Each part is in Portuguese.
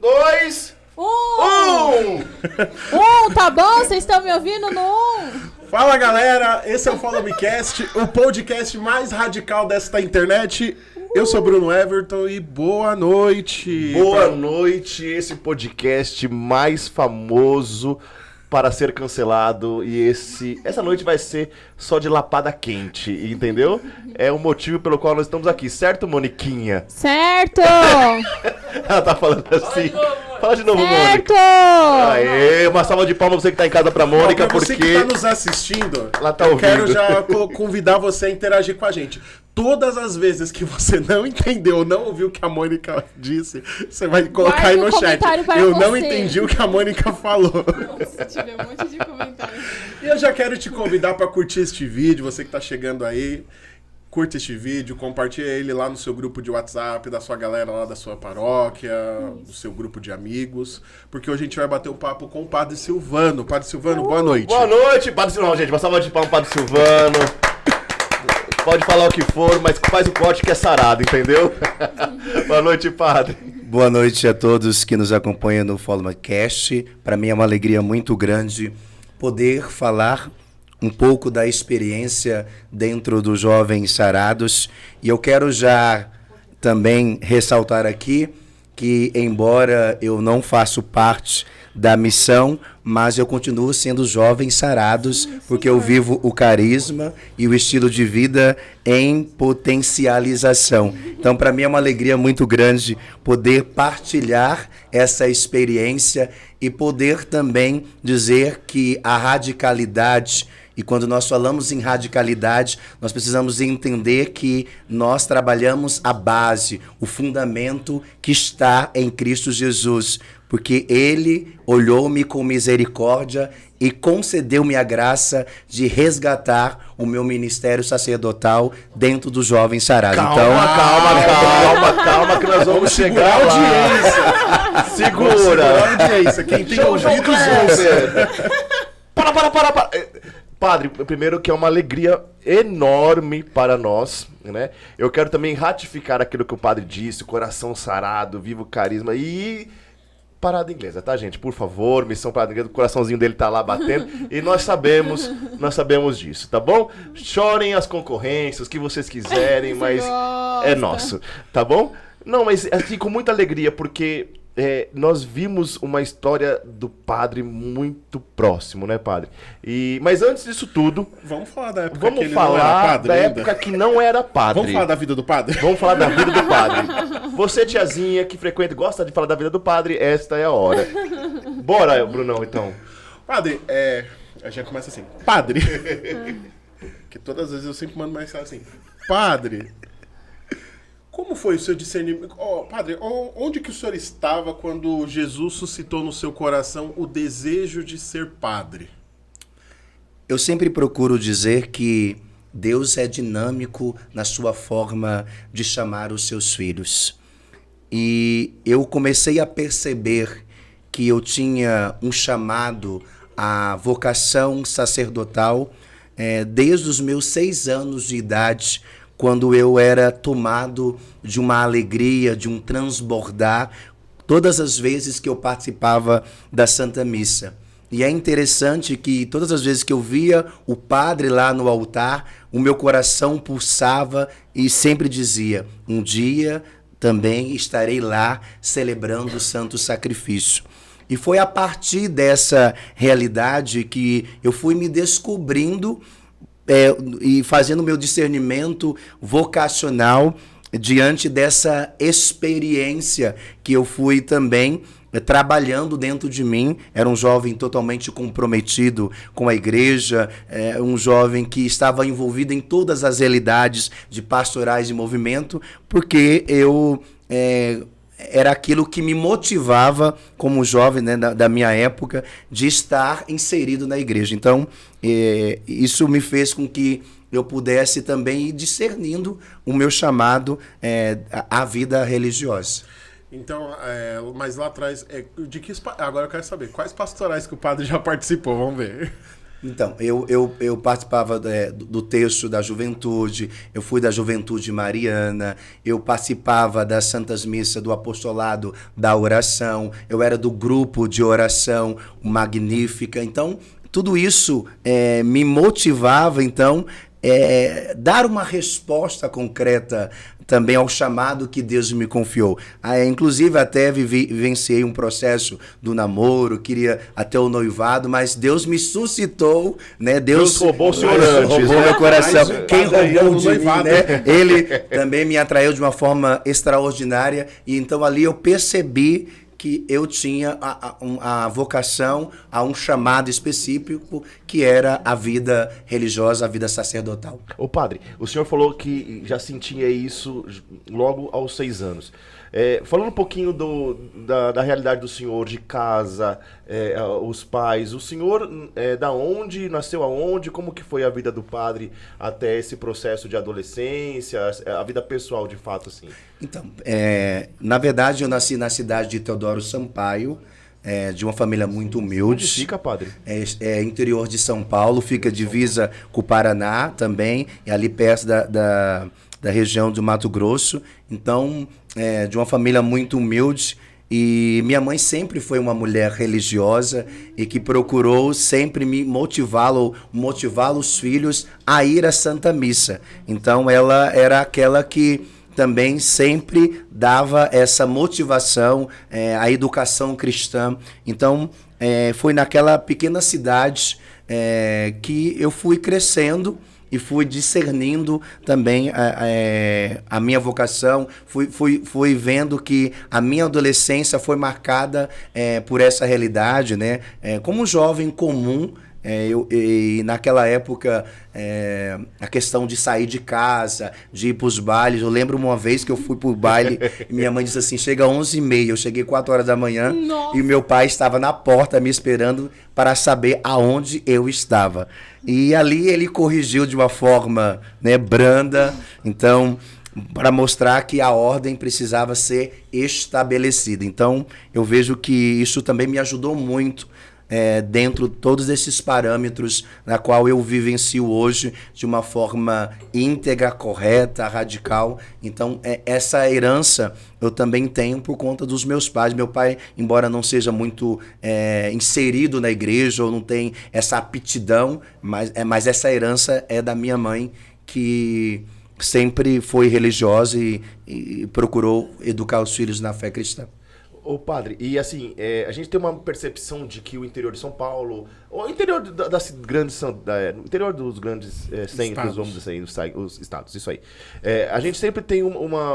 Dois. Um! Um! Um, tá bom? Vocês estão me ouvindo no um? Fala galera, esse é o Follow Me Cast, o podcast mais radical desta internet. Eu sou Bruno Everton e boa noite. Boa noite, esse podcast mais famoso para ser cancelado e esse essa noite vai ser só de lapada quente, entendeu? É o motivo pelo qual nós estamos aqui, certo, Moniquinha? Certo! Ela tá falando assim. Fala de novo, certo! Mônica. Aê, uma salva de palmas você que tá em casa pra Mônica, Ó, pra você porque que tá nos assistindo, Ela tá eu ouvindo. quero já co- convidar você a interagir com a gente. Todas as vezes que você não entendeu, não ouviu o que a Mônica disse, você vai colocar Guarde aí um no chat. comentário para Eu não você. entendi o que a Mônica falou. Se tiver um monte de comentários. E eu já quero te convidar para curtir este vídeo, você que tá chegando aí. Curta este vídeo, compartilha ele lá no seu grupo de WhatsApp, da sua galera lá da sua paróquia, do seu grupo de amigos, porque hoje a gente vai bater um papo com o Padre Silvano. Padre Silvano, boa noite. Boa noite, Padre Silvano, gente. Uma salva de palmas, Padre Silvano. Pode falar o que for, mas faz o corte que é sarado, entendeu? Boa noite, Padre. Boa noite a todos que nos acompanham no Follow Cast. Para mim é uma alegria muito grande poder falar um pouco da experiência dentro dos jovens sarados. E eu quero já também ressaltar aqui que, embora eu não faço parte da missão, mas eu continuo sendo jovens sarados, porque eu vivo o carisma e o estilo de vida em potencialização. Então, para mim é uma alegria muito grande poder partilhar essa experiência e poder também dizer que a radicalidade e quando nós falamos em radicalidade, nós precisamos entender que nós trabalhamos a base, o fundamento que está em Cristo Jesus, porque ele olhou-me com misericórdia e concedeu-me a graça de resgatar o meu ministério sacerdotal dentro do jovem sarado. Calma, então, calma, calma, calma, que nós vamos chegar a audiência. Segura. Segurar a audiência. Quem tem ouvidos ouça. Para, para, para, para. Eh, Padre, primeiro que é uma alegria enorme para nós, né? Eu quero também ratificar aquilo que o padre disse, coração sarado, vivo carisma e parada inglesa, tá, gente? Por favor, missão parada inglesa, o coraçãozinho dele tá lá batendo e nós sabemos, nós sabemos disso, tá bom? Chorem as concorrências, o que vocês quiserem, mas gosta. é nosso, tá bom? Não, mas assim, com muita alegria, porque é, nós vimos uma história do padre muito próximo, né, padre? E, mas antes disso tudo, Vamos falar da época que vamos era falar padre da ainda? época que não era padre. Vamos falar da vida do padre? Vamos falar da vida do padre. Você, tiazinha, que frequenta e gosta de falar da vida do padre, esta é a hora. Bora, Brunão, então. Padre, é. A gente começa assim. Padre. que todas as vezes eu sempre mando mais assim. Padre. Como foi o seu discernimento? Ó, padre, onde que o senhor estava quando Jesus suscitou no seu coração o desejo de ser padre? Eu sempre procuro dizer que Deus é dinâmico na sua forma de chamar os seus filhos. E eu comecei a perceber que eu tinha um chamado à vocação sacerdotal eh, desde os meus seis anos de idade, quando eu era tomado de uma alegria, de um transbordar, todas as vezes que eu participava da Santa Missa. E é interessante que todas as vezes que eu via o padre lá no altar, o meu coração pulsava e sempre dizia: um dia também estarei lá celebrando o santo sacrifício. E foi a partir dessa realidade que eu fui me descobrindo é, e fazendo meu discernimento vocacional diante dessa experiência que eu fui também eh, trabalhando dentro de mim. Era um jovem totalmente comprometido com a igreja, é, um jovem que estava envolvido em todas as realidades de pastorais de movimento, porque eu é, era aquilo que me motivava como jovem né, da, da minha época de estar inserido na igreja. Então, eh, isso me fez com que eu pudesse também ir discernindo o meu chamado eh, à vida religiosa. Então, é, mas lá atrás, é, de que, agora eu quero saber, quais pastorais que o padre já participou? Vamos ver. Então, eu, eu, eu participava é, do texto da juventude, eu fui da juventude mariana, eu participava das santas missas do apostolado da oração, eu era do grupo de oração magnífica. Então, tudo isso é, me motivava, então, é, dar uma resposta concreta também ao chamado que Deus me confiou. Ah, inclusive, até vivi, vivenciei um processo do namoro, queria até o noivado, mas Deus me suscitou, né? Deus, Deus roubou o senhor antes, roubou né? meu coração. Mas, Quem roubou de mim, noivado. né? Ele também me atraiu de uma forma extraordinária. E então ali eu percebi que eu tinha a, a, a vocação a um chamado específico que era a vida religiosa, a vida sacerdotal. Ô padre, o senhor falou que já sentia isso logo aos seis anos. É, falando um pouquinho do, da, da realidade do senhor, de casa, é, os pais, o senhor é, da onde, nasceu aonde, como que foi a vida do padre até esse processo de adolescência, a vida pessoal de fato, assim? Então, é, na verdade, eu nasci na cidade de Teodoro Sampaio, é, de uma família muito Onde humilde. fica, padre? É, é interior de São Paulo, fica divisa com o Paraná também, é ali perto da, da, da região do Mato Grosso. Então, é de uma família muito humilde. E minha mãe sempre foi uma mulher religiosa e que procurou sempre me motivá-lo, motivar os filhos a ir à Santa Missa. Então, ela era aquela que também sempre dava essa motivação, é, a educação cristã. Então, é, foi naquela pequena cidade é, que eu fui crescendo e fui discernindo também a, a, a minha vocação, fui, fui, fui vendo que a minha adolescência foi marcada é, por essa realidade, né? É, como um jovem comum, é, eu, e naquela época, é, a questão de sair de casa, de ir para os bailes. Eu lembro uma vez que eu fui para o baile e minha mãe disse assim: chega às 11h30. Eu cheguei 4 horas da manhã Nossa. e meu pai estava na porta me esperando para saber aonde eu estava. E ali ele corrigiu de uma forma né, branda. Então para mostrar que a ordem precisava ser estabelecida. Então, eu vejo que isso também me ajudou muito é, dentro de todos esses parâmetros na qual eu vivencio hoje de uma forma íntegra, correta, radical. Então, é, essa herança eu também tenho por conta dos meus pais. Meu pai, embora não seja muito é, inserido na igreja ou não tem essa aptidão, mas, é, mas essa herança é da minha mãe que sempre foi religiosa e, e procurou educar os filhos na fé cristã. Ô padre, e assim, é, a gente tem uma percepção de que o interior de São Paulo, o interior da- das grandes, da, no interior dos grandes é, centros, Estados. vamos dizer assim, os, estados, isso aí. É, a gente sempre tem um- uma,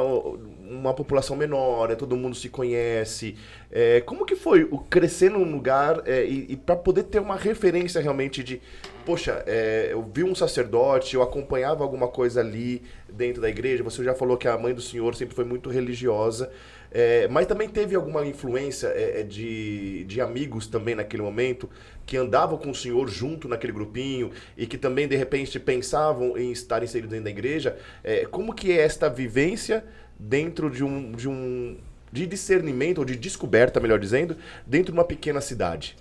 uma população menor, né, todo mundo se conhece. É, como que foi o crescer num lugar é, e, e para poder ter uma referência realmente de, poxa, é, eu vi um sacerdote, eu acompanhava alguma coisa ali dentro da igreja, você já falou que a mãe do senhor sempre foi muito religiosa. É, mas também teve alguma influência é, é, de, de amigos também naquele momento que andavam com o senhor junto naquele grupinho e que também de repente pensavam em estar inseridos dentro da igreja. É, como que é esta vivência dentro de um, de um de discernimento ou de descoberta, melhor dizendo, dentro de uma pequena cidade?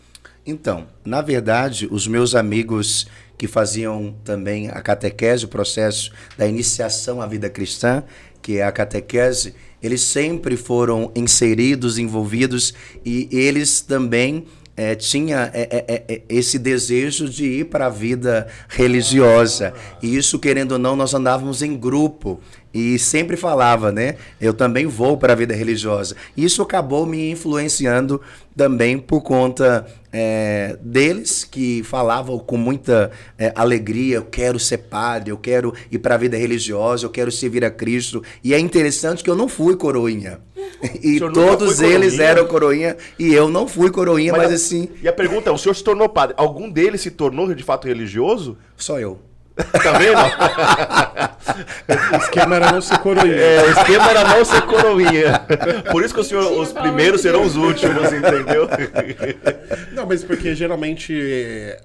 Então, na verdade, os meus amigos que faziam também a catequese, o processo da iniciação à vida cristã, que é a catequese, eles sempre foram inseridos, envolvidos e eles também eh, tinha é, é, é, esse desejo de ir para a vida religiosa. E isso, querendo ou não, nós andávamos em grupo. E sempre falava, né? Eu também vou para a vida religiosa. Isso acabou me influenciando também por conta é, deles que falavam com muita é, alegria: eu quero ser padre, eu quero ir para a vida religiosa, eu quero servir a Cristo. E é interessante que eu não fui coroinha. E todos eles coroinha? eram coroinha e eu não fui coroinha, mas, a- assim, E a pergunta é: o senhor se tornou padre? Algum deles se tornou de fato religioso? só eu. Tá vendo? O esquema era não ser coroinha. É, o esquema era não ser coroinha. Por isso que o senhor, os primeiros serão os últimos, entendeu? Não, mas porque geralmente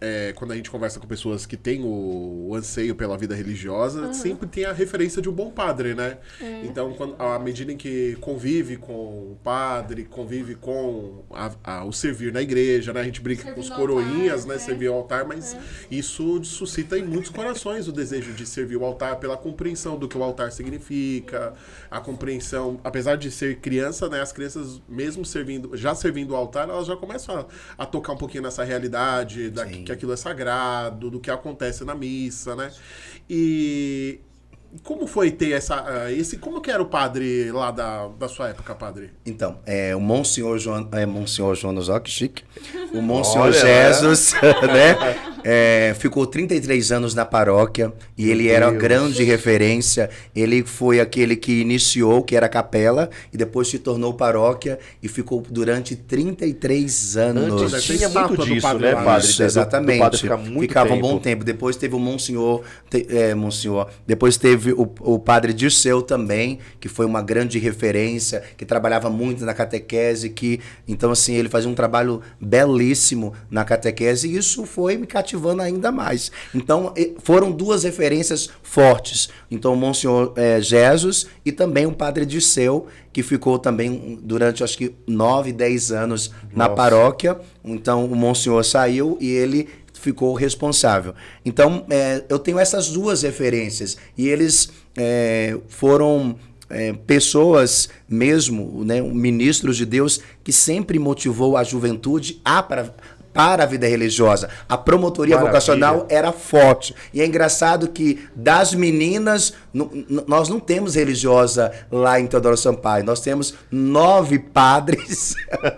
é, é, quando a gente conversa com pessoas que têm o, o anseio pela vida religiosa, sempre tem a referência de um bom padre, né? Então, quando, à medida em que convive com o padre, convive com a- a- o servir na igreja, né? A gente brinca com os Servir coroinhas, altar, né? é. Servir ao altar, mas isso suscita em muitos corações o desejo de servir o altar pela compreensão do que o altar significa, a compreensão, apesar de ser criança, né? As crianças, mesmo servindo, já servindo o altar, elas já começam a, a tocar um pouquinho nessa realidade, da, Sim. Que aquilo é sagrado, do que acontece na missa, né? E como foi ter essa, ah, esse, como que era o padre lá da, da sua época, padre? Então, é, o Monsenhor João, é, Monsenhor Jonas, ó, que chique. O Monsenhor Olha, Jesus, né? é, ficou 33 anos na paróquia e ele era uma Deus. grande referência. Ele foi aquele que iniciou, que era a capela, e depois se tornou paróquia e ficou durante 33 anos. Antes ter tinha muito do disso, padre né, né? padre? Isso, Do- do exatamente. padre ficar muito Ficava um tempo. bom tempo. Depois teve o Monsenhor, te- é, Monsenhor. Depois teve o, o padre Dirceu também, que foi uma grande referência, que trabalhava muito na catequese, que então assim ele fazia um trabalho belíssimo na catequese e isso foi me cativando ainda mais. Então foram duas referências fortes. Então o Monsenhor é, Jesus e também o padre Dirceu, que ficou também durante acho que nove, dez anos na Nossa. paróquia. Então o Monsenhor saiu e ele ficou responsável. Então, é, eu tenho essas duas referências. E eles é, foram é, pessoas mesmo, né, ministros de Deus, que sempre motivou a juventude a para, para a vida religiosa. A promotoria Maravilha. vocacional era forte. E é engraçado que das meninas, nós não temos religiosa lá em Teodoro Sampaio. Nós temos nove padres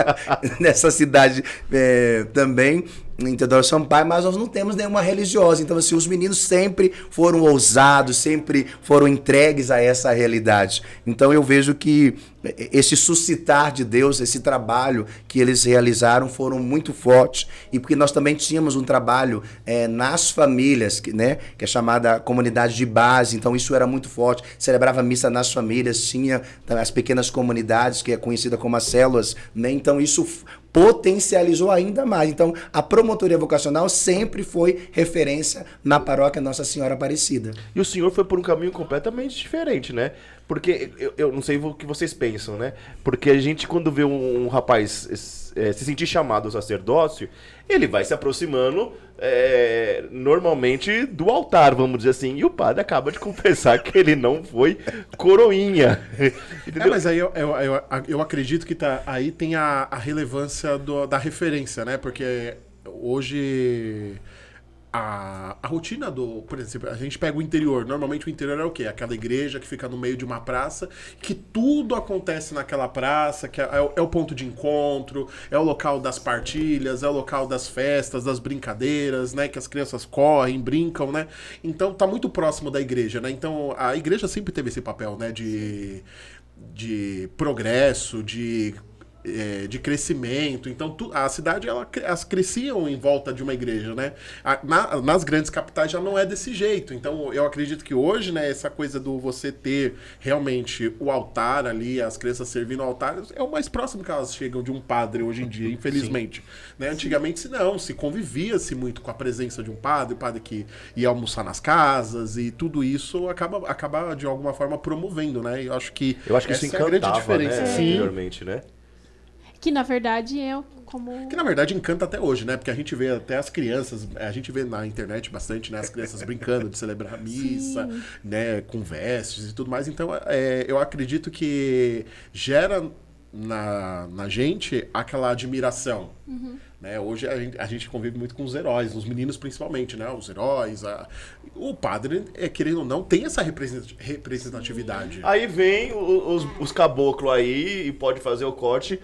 nessa cidade é, também, em Teodoro Sampaio, mas nós não temos nenhuma religiosa. Então, assim, os meninos sempre foram ousados, sempre foram entregues a essa realidade. Então, eu vejo que esse suscitar de Deus, esse trabalho que eles realizaram foram muito fortes. E porque nós também tínhamos um trabalho é, nas famílias, que, né, que é chamada comunidade de base. Então, isso era muito forte. Celebrava missa nas famílias, tinha as pequenas comunidades, que é conhecida como as células. Né? Então, isso potencializou ainda mais. Então, a promotoria vocacional sempre foi referência na paróquia Nossa Senhora Aparecida. E o senhor foi por um caminho completamente diferente, né? Porque eu, eu não sei o que vocês pensam, né? Porque a gente, quando vê um, um rapaz eh, se sentir chamado ao sacerdócio, ele vai se aproximando eh, normalmente do altar, vamos dizer assim. E o padre acaba de confessar que ele não foi coroinha. É, Entendeu? mas aí eu, eu, eu, eu acredito que tá, aí tem a, a relevância do- da referência, né? Porque hoje a, a rotina do. Por exemplo, a gente pega o interior. Normalmente o interior é o quê? Aquela igreja que fica no meio de uma praça, que tudo acontece naquela praça, que é, é o- é o ponto de encontro, é o local das partilhas, é o local das festas, das brincadeiras, né? Que as crianças correm, brincam, né? Então tá muito próximo da igreja, né? Então a igreja sempre teve esse papel, né? De de progresso, de, eh, de crescimento. Então, tu- a cidade, ela, elas cresciam em volta de uma igreja, né? A- na- nas grandes capitais já não é desse jeito. Então, eu acredito que hoje, né, essa coisa do você ter realmente o altar ali, as crianças servindo ao altar, é o mais próximo que elas chegam de um padre hoje em dia, infelizmente. Né? Antigamente, se não, se convivia-se muito com a presença de um padre, o padre que ia almoçar nas casas, e tudo isso acaba, acaba de alguma forma promovendo, né? Eu acho que Eu acho que isso essa é a grande encantava, diferença. né? Sim. Anteriormente, né? Que na verdade é como. Que na verdade encanta até hoje, né? Porque a gente vê até as crianças, a gente vê na internet bastante, né? As crianças brincando de celebrar a missa, né? Com vestes e tudo mais. Então, é, eu acredito que gera na, na gente aquela admiração. Né? Hoje a gente, a gente convive muito com os heróis, os meninos principalmente, né? Os heróis. a- O padre, é, querendo ou não, tem essa represent- representatividade. Aí vem o- os, os caboclos aí e pode fazer o corte.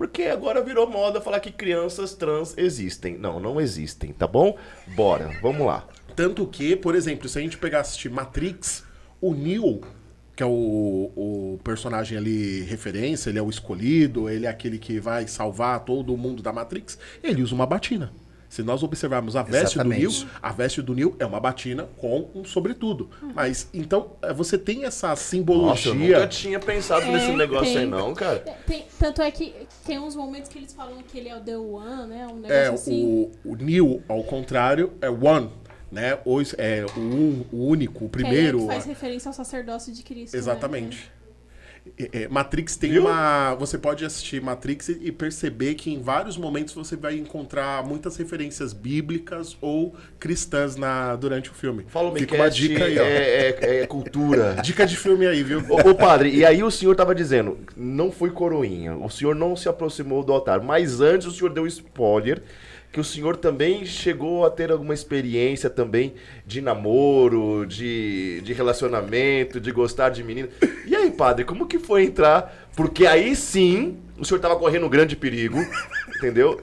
Porque agora virou moda falar que crianças trans existem. Não, não existem, tá bom? Bora, vamos lá. Tanto que, por exemplo, se a gente pegar assistir Matrix, o Neo, que é o, o personagem ali referência, ele é o escolhido, ele é aquele que vai salvar todo mundo da Matrix, ele usa uma batina. Se nós observarmos a veste Exatamente. do Nil, a veste do Nil é uma batina com um sobretudo. Mas então eh, você tem essa Nossa, eu simbologia. nunca tinha pensado É, nesse negócio aí, tem. não, cara. Tem- tanto é que tem uns momentos que eles falam que ele é o The One, né? Um negócio É, assim. o, o Nil, ao contrário, é one. Né? Os, é o, o único, o aí é primeiro. que faz referência ao sacerdócio de Cristo. né? É, é, Matrix tem Viu? uma. Você pode assistir Matrix e e perceber que em vários momentos você vai encontrar muitas referências bíblicas ou cristãs na, durante o filme. Fala o Fica uma dica aí, ó. é, é- é cultura. Dica de filme aí, viu? Ô, ô, padre, e aí o senhor tava dizendo, não foi coroinha, o senhor não se aproximou do altar, mas antes o senhor deu spoiler que o senhor também chegou a ter alguma experiência também de namoro, de, de relacionamento, de gostar de menina. E aí, padre, como que foi entrar? Porque aí sim, o senhor tava correndo um grande perigo, entendeu?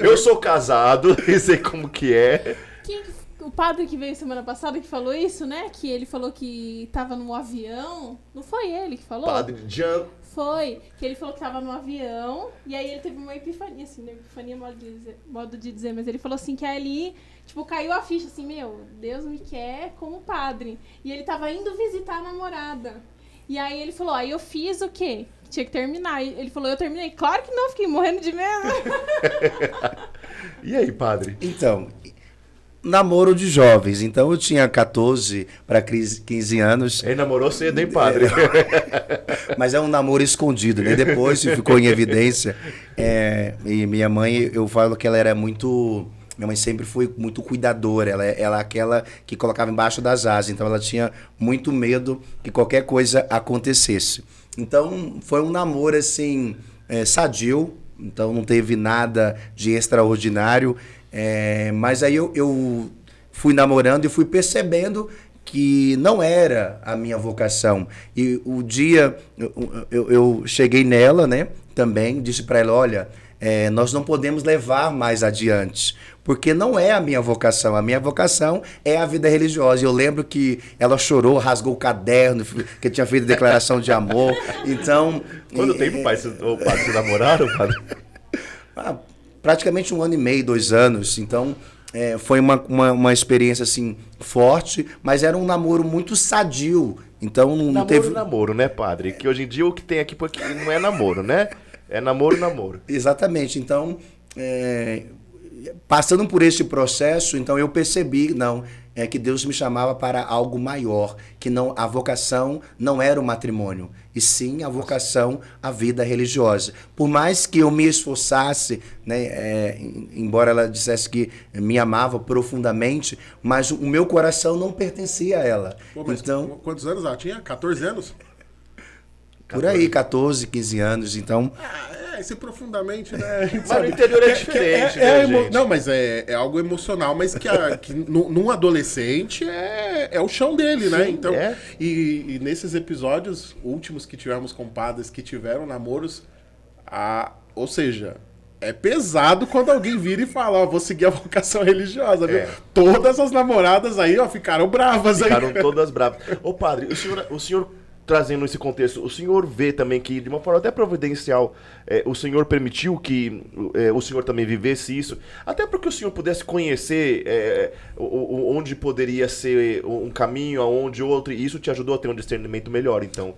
Eu sou casado, e sei como que é. Quem que- o padre que veio semana passada que falou isso, né? Que ele falou que tava no avião. Não foi ele que falou? Padre Jean Foi. Que ele falou que tava no avião. E aí ele teve uma epifania, assim, né? Epifania é modo de dizer, modo de dizer. Mas ele falou assim que ali, tipo, caiu a ficha, assim, meu, Deus me quer como padre. E ele tava indo visitar a namorada. E aí ele falou, aí eu fiz o quê? Tinha que terminar. E Ele falou, eu terminei. Claro que não, fiquei morrendo de medo. E aí, padre? Então, namoro de jovens. Então eu tinha 14 para 15 anos, Ele namorou cedo, hein, padre? mas é um namoro escondido, né? Depois ficou em evidência. É, e minha mãe, eu falo que ela era muito. Minha mãe sempre foi muito cuidadora. Ela, ela é aquela que colocava embaixo das asas. Então ela tinha muito medo que qualquer coisa acontecesse. Então foi um namoro assim, é, sadio. Então não teve nada de extraordinário. É, mas aí eu, eu fui namorando e fui percebendo que não era a minha vocação. E o dia eu, eu, eu cheguei nela, né? Também disse para ela, olha, é, nós não podemos levar mais adiante, porque não é a minha vocação. A minha vocação é a vida religiosa. E Eu lembro que ela chorou, rasgou o caderno, que tinha feito declaração de amor. Então, Quanto e- tempo, pai, vocês- ô, padre, vocês namoraram, padre? praticamente um ano e meio, dois anos. Então, é, foi uma, uma, uma experiência, assim, forte, mas era um namoro muito sadio. Então, não, não namoro, teve... namoro, né, padre? Que hoje em dia o que tem aqui porque não é namoro, né? É namoro, namoro. Exatamente. Então, é, passando por esse processo, então eu percebi, não, é que Deus me chamava para algo maior, que não a vocação não era o matrimônio, e sim a vocação à vida religiosa. Por mais que eu me esforçasse, né, é, em- embora ela dissesse que me amava profundamente, mas o meu coração não pertencia a ela. Pô, então, quantos anos ela tinha? 14 anos? por aí, 14, 15 anos, então Ah, é, esse profundamente, né? Mas sabe. no interior é Que- que diferente, é- é né, emo- gente? Não, mas é, é algo emocional, mas que, a- que nu- num adolescente é, é o chão dele, né? Sim, Então, é. e, e nesses episódios últimos que tivemos com padres que tiveram namoros, a, ou seja, é pesado quando alguém vira e fala, ó, vou seguir a vocação religiosa, viu? É. Todas as namoradas aí, ó, ficaram bravas Ficaram aí. todas bravas. Ô, padre, o senhor, o senhor trazendo esse contexto, o senhor vê também que, de uma forma até providencial, é, o senhor permitiu que é, o senhor também vivesse isso, até porque o senhor pudesse conhecer é, o- o- onde poderia ser um caminho, aonde outro, e isso te ajudou a ter um discernimento melhor, então.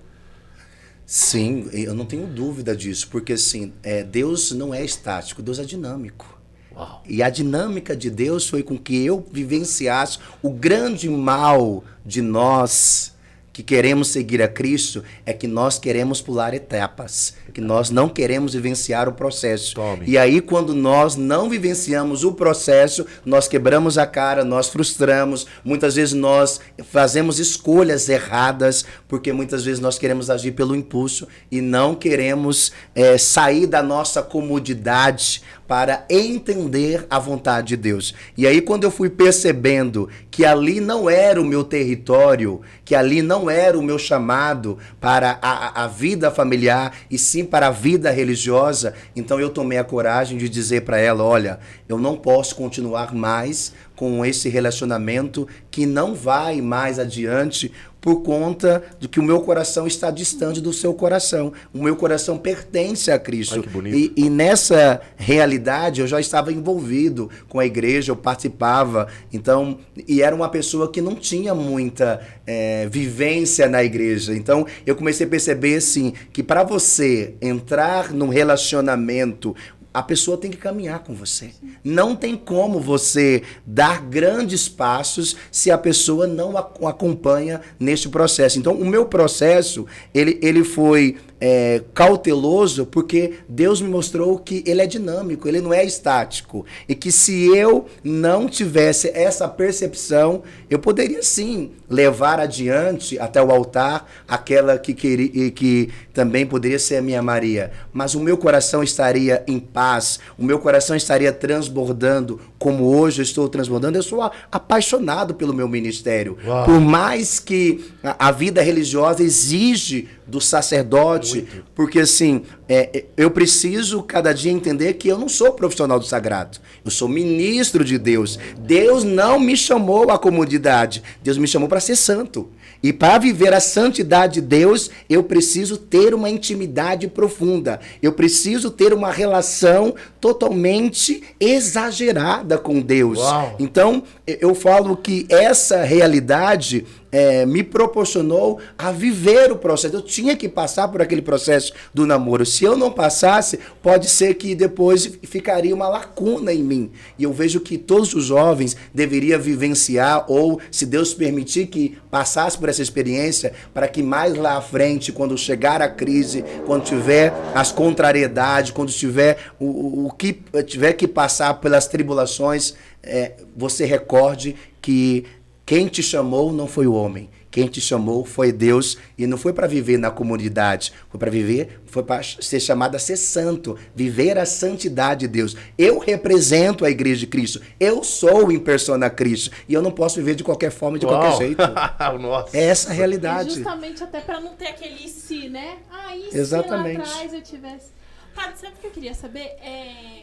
Sim, eu não tenho dúvida disso, porque assim, é, Deus não é estático, Deus é dinâmico. Uau. E a dinâmica de Deus foi com que eu vivenciasse o grande mal de nós que queremos seguir a Cristo é que nós queremos pular etapas, que nós não queremos vivenciar o processo. Tome. E aí, quando nós não vivenciamos o processo, nós quebramos a cara, nós frustramos, muitas vezes nós fazemos escolhas erradas, porque muitas vezes nós queremos agir pelo impulso e não queremos eh, sair da nossa comodidade para entender a vontade de Deus. E aí, quando eu fui percebendo que ali não era o meu território, que ali não era o meu chamado para a, a- vida familiar e sim para a vida religiosa, então eu tomei a coragem de dizer para ela: olha, eu não posso continuar mais com esse relacionamento que não vai mais adiante por conta de que o meu coração está distante do seu coração. O meu coração pertence a Cristo. Ai. E, e nessa realidade eu já estava envolvido com a igreja, eu participava. Então, e era uma pessoa que não tinha muita eh, vivência na igreja. Então, eu comecei a perceber assim que para você entrar num relacionamento a pessoa tem que caminhar com você. Não tem como você dar grandes passos se a pessoa não acompanha neste processo. Então, o meu processo, ele, ele foi é, cauteloso porque Deus me mostrou que ele é dinâmico, ele não é estático. E que se eu não tivesse essa percepção, eu poderia sim levar adiante até o altar aquela que queria e que também poderia ser a minha Maria. Mas o meu coração estaria em paz, o meu coração estaria transbordando como hoje eu estou transbordando. Eu sou apaixonado pelo meu ministério. Uau. Por mais que a, vida religiosa exige do sacerdote, porque assim, é, é, eu preciso cada dia entender que eu não sou profissional do sagrado. Eu sou ministro de Deus. Deus não me chamou à comodidade. Deus me chamou para ser santo. E para viver a santidade de Deus, eu preciso ter uma intimidade profunda. Eu preciso ter uma relação totalmente exagerada com Deus. Uau. Então, eu eu falo que essa realidade eh, me proporcionou a viver o processo. Eu tinha que passar por aquele processo do namoro. Se eu não passasse, pode ser que depois ficaria uma lacuna em mim. E eu vejo que todos os jovens deveriam vivenciar, ou, se Deus permitir que passasse por essa experiência, para que mais lá à frente, quando chegar a crise, quando tiver as contrariedades, quando tiver o, o, o que tiver que passar pelas tribulações, é, você recorde que quem te chamou não foi o homem. Quem te chamou foi Deus e não foi para viver na comunidade, foi para viver, foi para ser chamado a ser santo, viver a santidade de Deus. Eu represento a igreja de Cristo, eu sou em persona Cristo e eu não posso viver de qualquer forma, de qualquer Uau. jeito. Nossa. É essa a E realidade. justamente até pra não ter aquele se, né? Ah, e se Exatamente. lá atrás eu tivesse. Padre, sabe o que eu queria saber? É...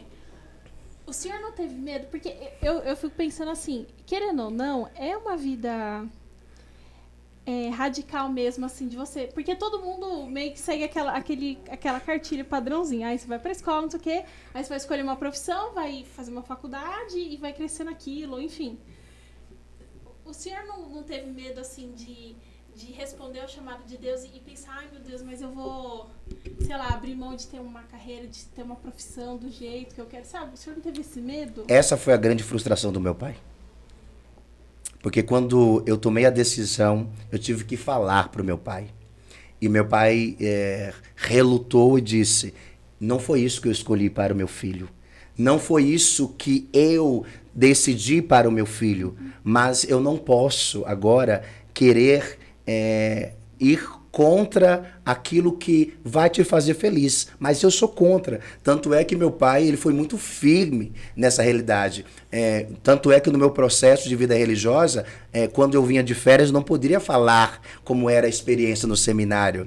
O senhor não teve medo? Porque eu, eu fico pensando assim, querendo ou não, é uma vida é, radical mesmo, assim, de você. Porque todo mundo meio que segue aquela, aquele, aquela cartilha padrãozinha. Aí você vai pra escola, não sei o quê, aí você vai escolher uma profissão, vai fazer uma faculdade e vai crescer naquilo, enfim. O senhor não, não teve medo, assim, de, de responder ao chamado de Deus e, pensar, ai meu Deus, mas eu vou, sei lá, abrir mão de ter uma carreira, de ter uma profissão do jeito que eu quero, sabe? O senhor não teve esse medo? Essa foi a grande frustração do meu pai. Porque quando eu tomei a decisão, eu tive que falar para o meu pai. E meu pai é, relutou e disse: Não foi isso que eu escolhi para o meu filho. Não foi isso que eu decidi para o meu filho. Mas eu não posso agora querer é, ir contra aquilo que vai te fazer feliz. Mas eu sou contra. Tanto é que meu pai ele foi muito firme nessa realidade. É, tanto é que no meu processo de vida religiosa, é, quando eu vinha de férias, não poderia falar como era a experiência no seminário,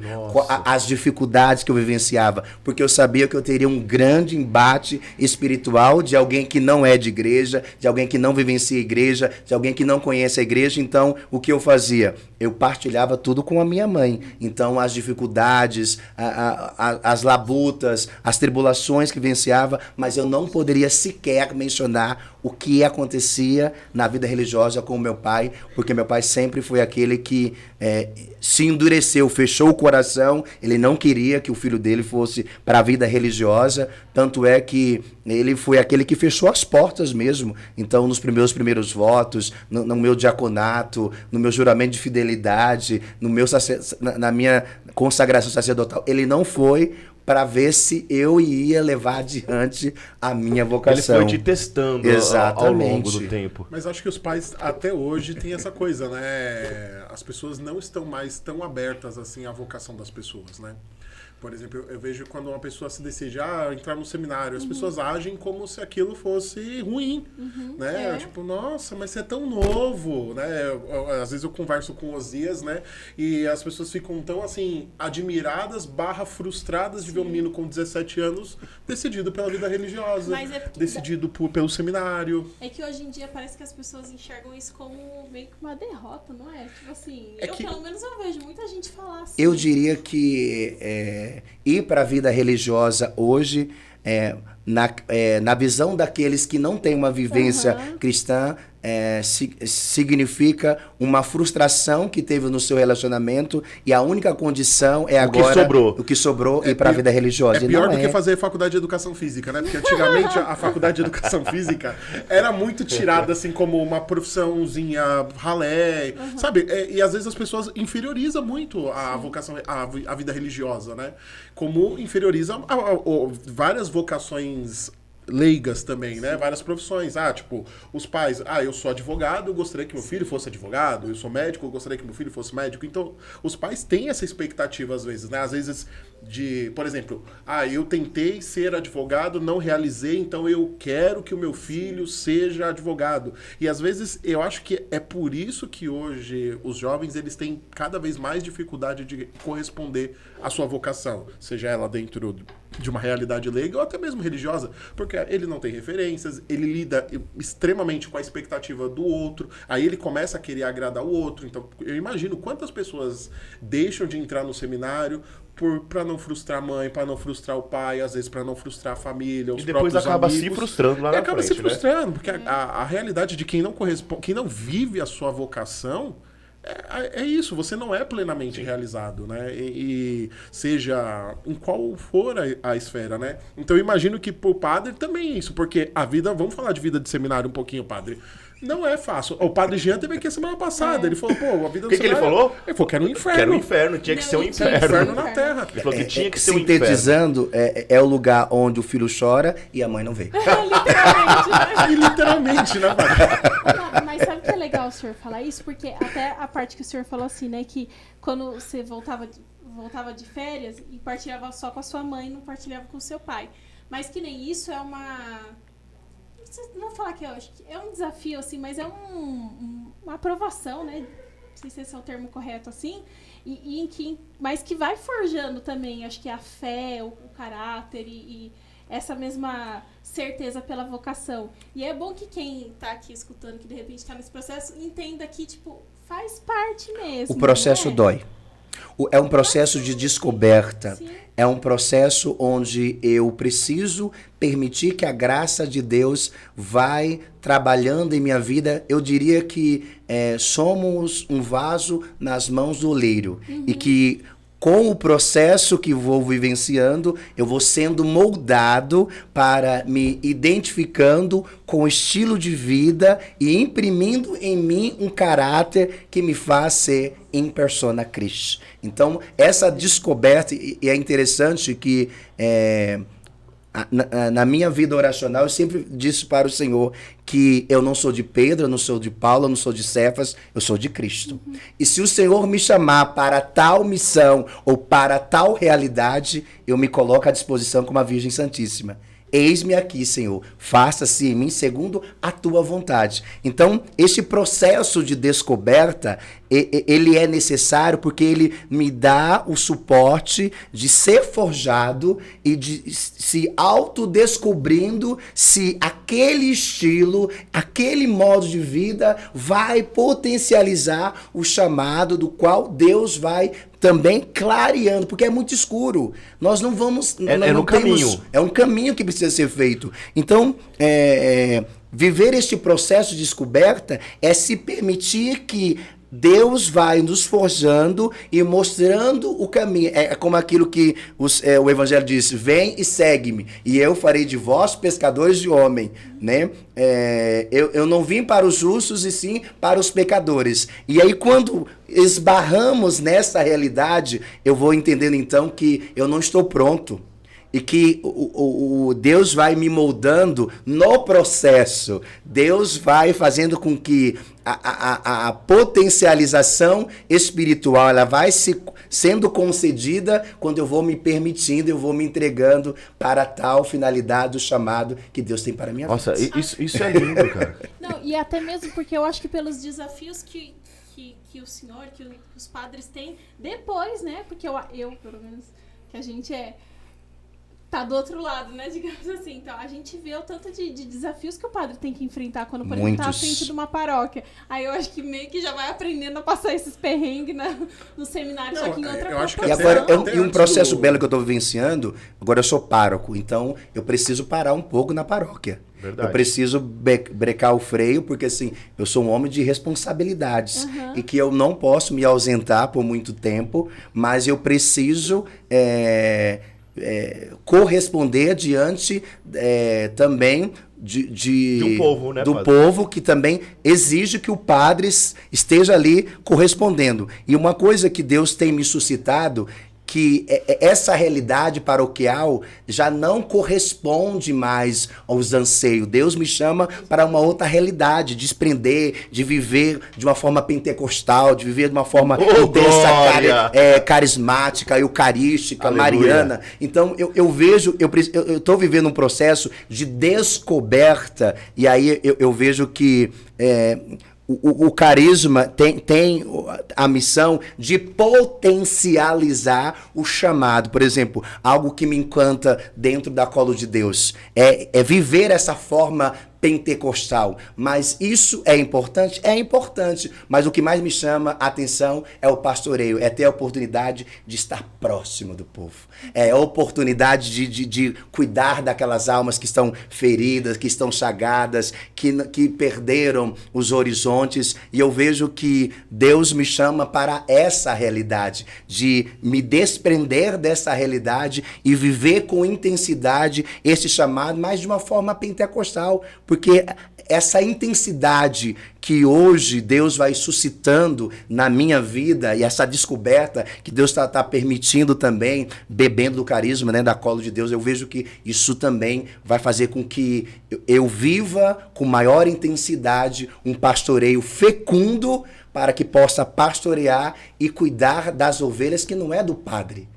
a- as dificuldades que eu vivenciava, porque eu sabia que eu teria um grande embate espiritual de alguém que não é de igreja, de alguém que não vivencia a igreja, de alguém que não conhece a igreja. Então, o que eu fazia? Eu partilhava tudo com a minha mãe. Então, as dificuldades, a- a- a- as labutas, as tribulações que vivenciava, mas eu não poderia sequer mencionar o que acontecia na vida religiosa com o meu pai, porque meu pai sempre foi aquele que é, se endureceu, fechou o coração, ele não queria que o filho dele fosse para a vida religiosa, tanto é que ele foi aquele que fechou as portas mesmo. Então, nos meus primeiros votos, no, no meu diaconato, no meu juramento de fidelidade, no meu na, na minha consagração sacerdotal, ele não foi para ver se eu ia levar adiante a minha Ele vocação. foi te testando ao- ao longo Exatamente. do tempo. Mas acho que os pais até hoje têm essa coisa, né? As pessoas não estão mais tão abertas assim à vocação das pessoas, né? Por exemplo, eu, eu vejo quando uma pessoa se decide ah, entrar no seminário, Uhum. as pessoas agem como se aquilo fosse ruim, né? é. Tipo, nossa, mas você é tão novo, né? Eu- eu- às vezes eu converso com Osias, né? E as pessoas ficam tão, assim, admiradas barra frustradas de ver um menino com 17 anos decidido pela vida religiosa, Mas é porque- decidido por- pelo seminário. É que hoje em dia parece que as pessoas enxergam isso como meio que uma derrota, não é? Tipo assim, É eu que- pelo menos eu vejo muita gente falar assim. Eu diria que é, ir para a vida religiosa hoje, é, na, é, na visão daqueles que não têm uma vivência Aham. cristã, é, si- significa uma frustração que teve no seu relacionamento e a única condição é O que agora sobrou. o que sobrou É ir para a vida religiosa. É pior não do que é. fazer faculdade de educação física, né? Porque antigamente a, faculdade de educação física era muito tirada assim como uma profissãozinha ralé, sabe? É, e às vezes as pessoas inferiorizam muito a vocação, a, a vida religiosa, né? Como inferioriza a- a- várias vocações leigas também, né? Várias profissões. Ah, tipo, os pais, ah, eu sou advogado, eu gostaria que meu filho fosse advogado, eu sou médico, eu gostaria que meu filho fosse médico. Então, os pais têm essa expectativa às vezes, né? Às vezes de, por exemplo, ah, eu tentei ser advogado, não realizei, então eu quero que o meu filho seja advogado. E às vezes eu acho que é por isso que hoje os jovens eles têm cada vez mais dificuldade de corresponder à sua vocação, seja ela dentro de uma realidade leiga ou até mesmo religiosa, porque ele não tem referências, ele lida extremamente com a expectativa do outro, aí ele começa a querer agradar o outro. Então, eu imagino quantas pessoas deixam de entrar no seminário por para não frustrar a mãe, para não frustrar o pai, às vezes para não frustrar a família, os E depois acaba se amigos. frustrando lá E na acaba se frente, né? frustrando, porque a, a- a realidade de quem não corresponde, quem não vive a sua vocação é, é isso, você não é plenamente realizado, né? E, e seja em qual for a, a esfera, né? Então eu imagino que pro padre também é isso, porque a vida, vamos falar de vida de seminário um pouquinho, padre. Não é fácil. O padre Jean teve aqui a semana passada. Ele falou, pô, a vida O que, que ele falou? Ele falou que era um inferno. Que era um inferno, tinha que Não, ser um tinha inferno. Inferno na terra. Ele falou que tinha que ser um inferno. Sintetizando, é, é o lugar onde o filho chora e a mãe não vê. Literalmente, né? E literalmente, né, padre? Não, Mas sabe que é legal o senhor falar isso? Porque até a parte que o senhor falou assim, né? Que quando você voltava de, voltava de férias e partilhava só com a sua mãe, não partilhava com o seu pai. Mas que nem isso é uma. Não vou falar que eu acho que é um desafio, assim, mas é um, um- uma aprovação, né? Não sei se esse é o termo correto assim. E, e que, mas que vai forjando também, acho que a fé, o, o caráter e, e essa mesma certeza pela vocação. E é bom que quem tá aqui escutando, que de repente tá nesse processo, entenda que, tipo, faz parte mesmo. O processo né? dói. O- É um processo de descoberta. Sim. É um processo onde eu preciso permitir que a graça de Deus vai trabalhando em minha vida. Eu diria que é, somos um vaso nas mãos do oleiro e que com o processo que vou vivenciando, eu vou sendo moldado para me identificando com o estilo de vida e imprimindo em mim um caráter que me faz ser em persona Cristo. Então, essa descoberta, e é interessante que é, na, na minha vida oracional, eu sempre disse para o Senhor que eu não sou de Pedro, eu não sou de Paulo, eu não sou de Cefas, eu sou de Cristo. E se o Senhor me chamar para tal missão ou para tal realidade, eu me coloco à disposição como a Virgem Santíssima. Eis-me aqui, Senhor. Faça-se em mim segundo a tua vontade. Então, este processo de descoberta, ele é necessário porque ele me dá o suporte de ser forjado e de se autodescobrindo se aquele estilo, aquele modo de vida vai potencializar o chamado do qual Deus vai também clareando, porque é muito escuro. Nós não vamos. É- nós é não no caminho. é um caminho que precisa ser feito. Então, é, é, viver este processo de descoberta é se permitir que Deus vai nos forjando e mostrando o caminho. É como aquilo que os- é, o Evangelho diz: vem e segue-me, e eu farei de vós pescadores de homem. Né? É, eu, eu não vim para os justos e sim para os pecadores. E aí, quando esbarramos nessa realidade, eu vou entendendo então que eu não estou pronto. E que o, o, o, Deus vai me moldando no processo. Deus vai fazendo com que a, a, a potencialização espiritual ela vai se, sendo concedida quando eu vou me permitindo, eu vou me entregando para tal finalidade do chamado que Deus tem para a minha Nossa, vida. Nossa, isso, isso é lindo, cara. Não, e até mesmo porque eu acho que pelos desafios que, que, que o senhor, que, o, que os padres têm depois, né? Porque eu, eu, pelo menos, que a gente é tá do outro lado, né? Digamos assim. Então, a gente vê o tanto de, de desafios que o padre tem que enfrentar quando, por exemplo, tá à frente de uma paróquia. Aí eu acho que meio que já vai aprendendo a passar esses perrengues na, no seminário, Não, só que em outra eu acho que E agora, eu, e um processo do... belo que eu tô vivenciando, agora eu sou pároco, então eu preciso parar um pouco na paróquia. Verdade. Eu preciso brecar o freio, porque assim, eu sou um homem de responsabilidades. Uhum. E que eu não posso me ausentar por muito tempo, mas eu preciso. É, é, corresponder diante é, também de, de, do povo, né, do povo que também exige que o padre esteja ali correspondendo. E uma coisa que Deus tem me suscitado que é, é, essa realidade paroquial já não corresponde mais aos anseios. Deus me chama para uma outra realidade, desprender, de viver de uma forma pentecostal, de viver de uma forma oh, intensa, é, carismática, eucarística, Aleluia. mariana. Então eu, eu vejo, eu estou vivendo um processo de descoberta, e aí eu, eu vejo que. É, o, o, carisma tem, tem a missão de potencializar o chamado. Por exemplo, algo que me encanta dentro da colo de Deus é, é viver essa forma pentecostal. Mas isso é importante? É importante. Mas o que mais me chama a atenção é o pastoreio, é ter a oportunidade de estar próximo do povo. É a oportunidade de, de, de cuidar daquelas almas que estão feridas, que estão chagadas, que, que perderam os horizontes. E eu vejo que Deus me chama para essa realidade, de me desprender dessa realidade e viver com intensidade esse chamado, mas de uma forma pentecostal porque essa intensidade que hoje Deus vai suscitando na minha vida e essa descoberta que Deus está tá permitindo também, bebendo do carisma, né, da colo de Deus, eu vejo que isso também vai fazer com que eu viva com maior intensidade um pastoreio fecundo para que possa pastorear e cuidar das ovelhas que não é do padre,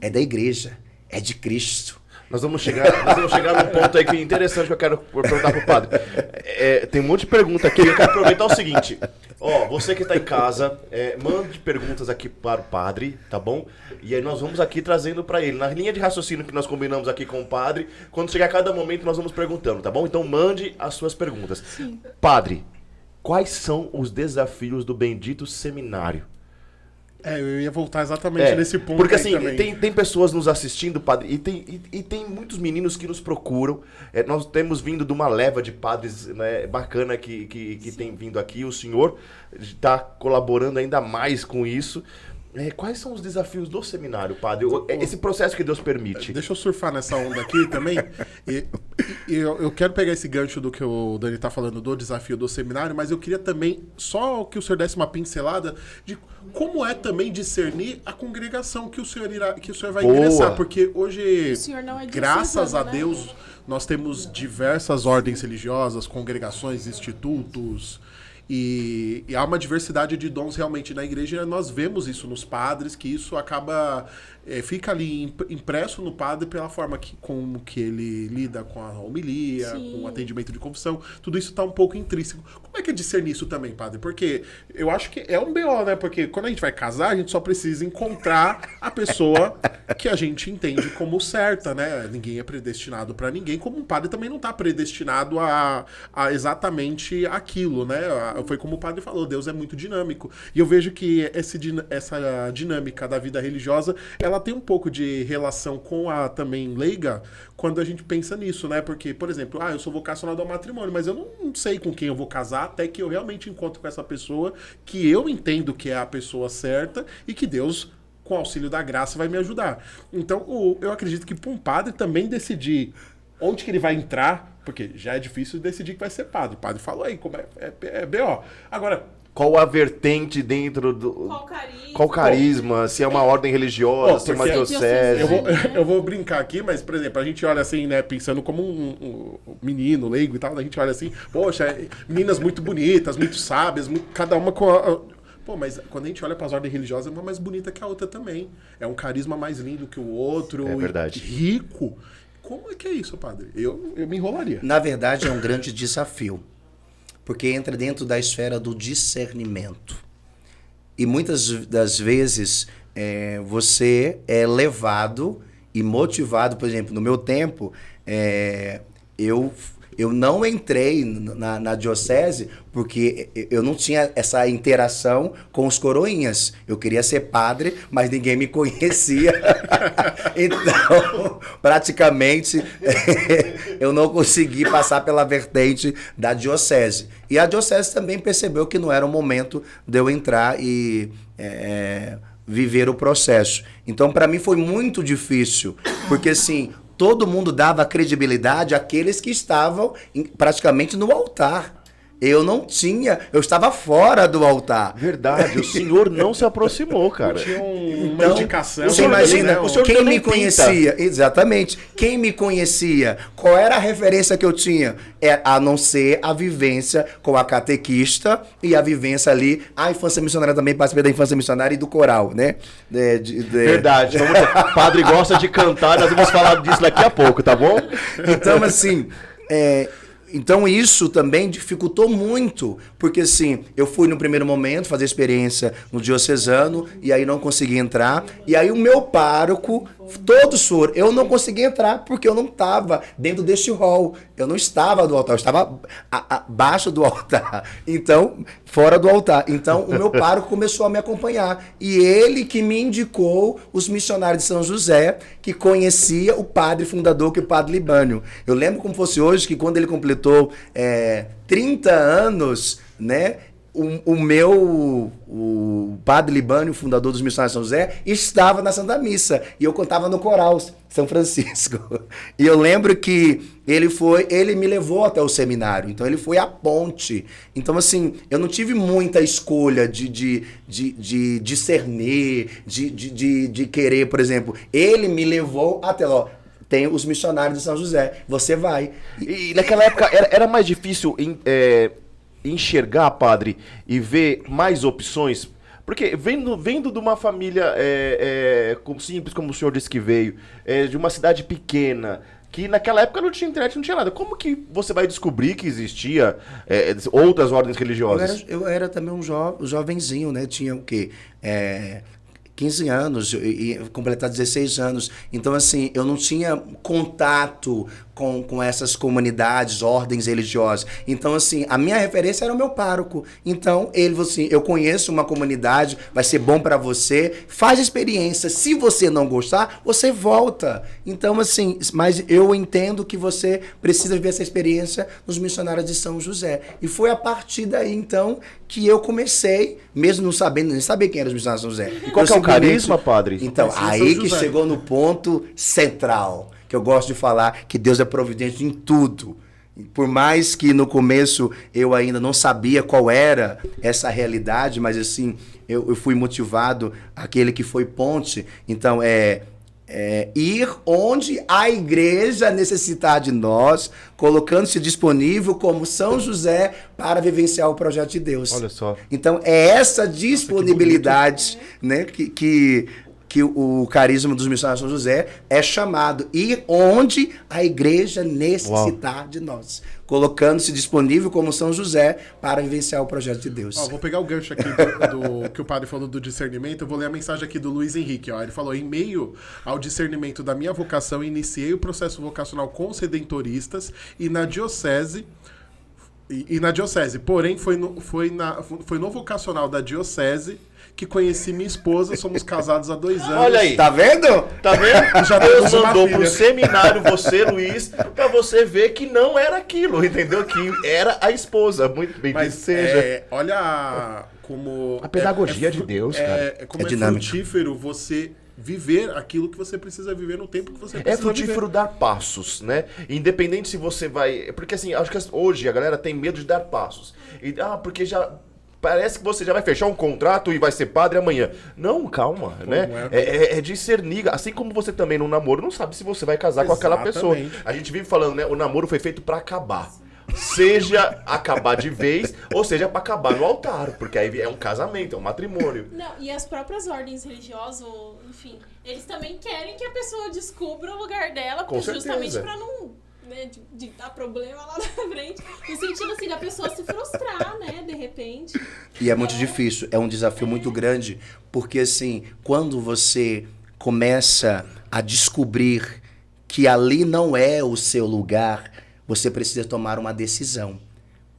é da igreja, é de Cristo. Nós vamos chegar, nós vamos chegar num ponto aí que é interessante que eu quero perguntar pro padre. É, tem um monte de pergunta aqui. Eu quero aproveitar o seguinte. Ó, você que está em casa, é, mande perguntas aqui para o padre, tá bom? E aí nós vamos aqui trazendo para ele. Na linha de raciocínio que nós combinamos aqui com o padre, quando chegar a cada momento nós vamos perguntando, tá bom? Então mande as suas perguntas. Sim. Padre, quais são os desafios do bendito seminário? É, eu ia voltar exatamente é, nesse ponto. Porque assim, tem, tem pessoas nos assistindo, padre, e tem, e, e tem muitos meninos que nos procuram. É, nós temos vindo de uma leva de padres né, bacana que, que, que tem vindo aqui. O senhor está colaborando ainda mais com isso. É, quais são os desafios do seminário, padre? Esse processo que Deus permite. Deixa eu surfar nessa onda aqui também. E, e eu, eu, quero pegar esse gancho do que o Dani está falando do desafio do seminário, mas eu queria também só que o senhor desse uma pincelada de como é também discernir a congregação que o senhor irá, que o senhor vai Boa. ingressar, porque hoje, é graças a né? Deus, nós temos diversas ordens religiosas, congregações, institutos e, e, há uma diversidade de dons realmente na igreja. Nós vemos isso nos padres, que isso acaba é, fica ali impresso no padre pela forma que, como que ele lida com a homilia, Sim. com o atendimento de confissão. Tudo isso está um pouco intrínseco. Como é que é discernir isso também, padre? Porque eu acho que é um BO, né? Porque quando a gente vai casar, a gente só precisa encontrar a pessoa que a gente entende como certa, né? Ninguém é predestinado para ninguém, como um padre também não está predestinado a, a exatamente aquilo, né? Foi como o padre falou, Deus é muito dinâmico. E eu vejo que esse, essa dinâmica da vida religiosa, ela ela tem um pouco de relação com a também leiga quando a gente pensa nisso, né? Porque, por exemplo, ah, eu sou vocacionado ao matrimônio, mas eu não sei com quem eu vou casar até que eu realmente encontro com essa pessoa que eu entendo que é a pessoa certa e que Deus com o auxílio da graça vai me ajudar. Então, o, eu acredito que para um padre também decidir onde que ele vai entrar, porque já é difícil decidir que vai ser padre. O padre falou aí, como é, é, é BO. Agora, qual a vertente dentro do. Qual carisma? Qual carisma? Se é uma ordem religiosa, Pô, se é uma porque- diocese. Eu vou, eu vou brincar aqui, mas, por exemplo, a gente olha assim, né, pensando como um, um- um menino leigo e tal, a gente olha assim, poxa, é- meninas muito bonitas, muito sábias, muito- cada uma com a. Pô, mas quando a gente olha para as ordens religiosas, uma mais bonita que a outra também. É um carisma mais lindo que o outro. É e verdade. rico. Como é que é isso, padre? Eu, eu me enrolaria. Na verdade, é um grande desafio, porque entra dentro da esfera do discernimento. E muitas das vezes é, você é levado e motivado, por exemplo, no meu tempo, é, eu, eu não entrei na, na diocese porque eu não tinha essa interação com os coroinhas. Eu queria ser padre, mas ninguém me conhecia. então, praticamente, eu não consegui passar pela vertente da diocese. E a diocese também percebeu que não era o momento de eu entrar e é, viver o processo. Então, para mim, foi muito difícil, porque assim. Todo mundo dava credibilidade àqueles que estavam em- praticamente no altar. Eu não tinha, eu estava fora do altar. Verdade, o senhor não se aproximou, cara. Tinha um- uma Então, indicação. Você imagina, quem me pinta. conhecia, exatamente, quem me conhecia, qual era a referência que eu tinha? É, a não ser a vivência com a catequista e a vivência ali, a infância missionária também, participei da infância missionária e do coral, né? De- de- de- Verdade. Vamos. Padre gosta de cantar, nós vamos falar disso daqui a pouco, tá bom? Então, assim, é, então isso também dificultou muito, porque assim, eu fui no primeiro momento fazer experiência no diocesano e aí não consegui entrar, e aí o meu pároco, todos foram, eu não consegui entrar porque eu não estava dentro deste hall, eu não estava do altar, eu estava abaixo do altar, então, fora do altar. Então, o meu pároco começou a me acompanhar, e ele que me indicou os missionários de São José, que conhecia o padre fundador, que é o padre Libânio. Eu lembro como fosse hoje, que quando ele completou é, 30 anos, né? O, o meu, o padre Libânio, fundador dos missionários São José, estava na Santa Missa. E eu contava no coral São Francisco. E eu lembro que ele foi, ele me levou até o seminário. Então ele foi a ponte. Então, assim, eu não tive muita escolha de, de, de, de discernir, de, de, de, de querer, por exemplo. Ele me levou até lá. Tem os missionários de São José. Você vai. E naquela época era, era mais difícil em- é, enxergar, padre, e ver mais opções. Porque vendo, vendo de uma família é, é, simples, como o senhor disse que veio, é, de uma cidade pequena, que naquela época não tinha internet, não tinha nada. Como que você vai descobrir que existia é, outras ordens Eu era, religiosas? eu era também um, jo, jovenzinho, né? Tinha o quê? É, 15 anos e, e completar 16 anos. Então, assim, eu não tinha contato com, com essas comunidades, ordens religiosas. Então, assim, a minha referência era o meu pároco. Então, ele falou assim: eu conheço uma comunidade, vai ser bom para você, faz a experiência. Se você não gostar, você volta. Então, assim, mas eu entendo que você precisa viver essa experiência nos missionários de São José. E foi a partir daí, então, que eu comecei, mesmo não sabendo, nem saber quem eram os missionários de São José. E qual Eu que é o carisma, padre? Então, aí que chegou no ponto central, que eu gosto de falar que Deus é providente em tudo. Por mais que no começo eu ainda não sabia qual era essa realidade, mas assim, eu, eu fui motivado, aquele que foi ponte. Então, é, é ir onde a igreja necessitar de nós, colocando-se disponível como São José para vivenciar o projeto de Deus. Olha só. Então, é essa disponibilidade né, que, que, que o carisma dos missionários de São José é chamado. Ir onde a igreja necessitar de nós. Colocando-se disponível como São José para vivenciar o projeto de Deus. Ó, vou pegar o gancho aqui do, do que o padre falou do discernimento. Eu vou ler a mensagem aqui do Luiz Henrique. Ó. Ele falou: em meio ao discernimento da minha vocação, iniciei o processo vocacional com os redentoristas e na diocese. E, e na diocese, porém, foi no, foi, na, foi no vocacional da diocese que conheci minha esposa. Somos casados há dois anos. Olha aí. Tá vendo? Tá vendo? Já Deus mandou pro seminário você, Luiz, pra você ver que não era aquilo, entendeu? Que era a esposa. Muito bem, Mas seja. é, olha como. A pedagogia é- é de Deus, é, cara. É como É é, frutífero você viver aquilo que você precisa viver no tempo que você É precisa frutífero dar passos, né? Independente se você vai. Porque assim, acho que hoje a galera tem medo de dar passos. E, ah, porque já. Parece que você já vai fechar um contrato e vai ser padre amanhã. Não, calma, né? é. É, é- é discernir. Assim como você também no namoro não sabe se você vai casar com aquela pessoa. Exatamente. A gente vive falando, né? O namoro foi feito pra acabar. Seja acabar de vez, ou seja pra acabar no altar, porque aí é um casamento, é um matrimônio. Não, e as próprias ordens religiosas, ou, enfim, eles também querem que a pessoa descubra o lugar dela, Com porque justamente pra não né, de, de dar problema lá na frente, no sentido assim da pessoa se frustrar, né, de repente. E é muito difícil, é um desafio muito grande, porque assim, quando você começa a descobrir que ali não é o seu lugar, você precisa tomar uma decisão.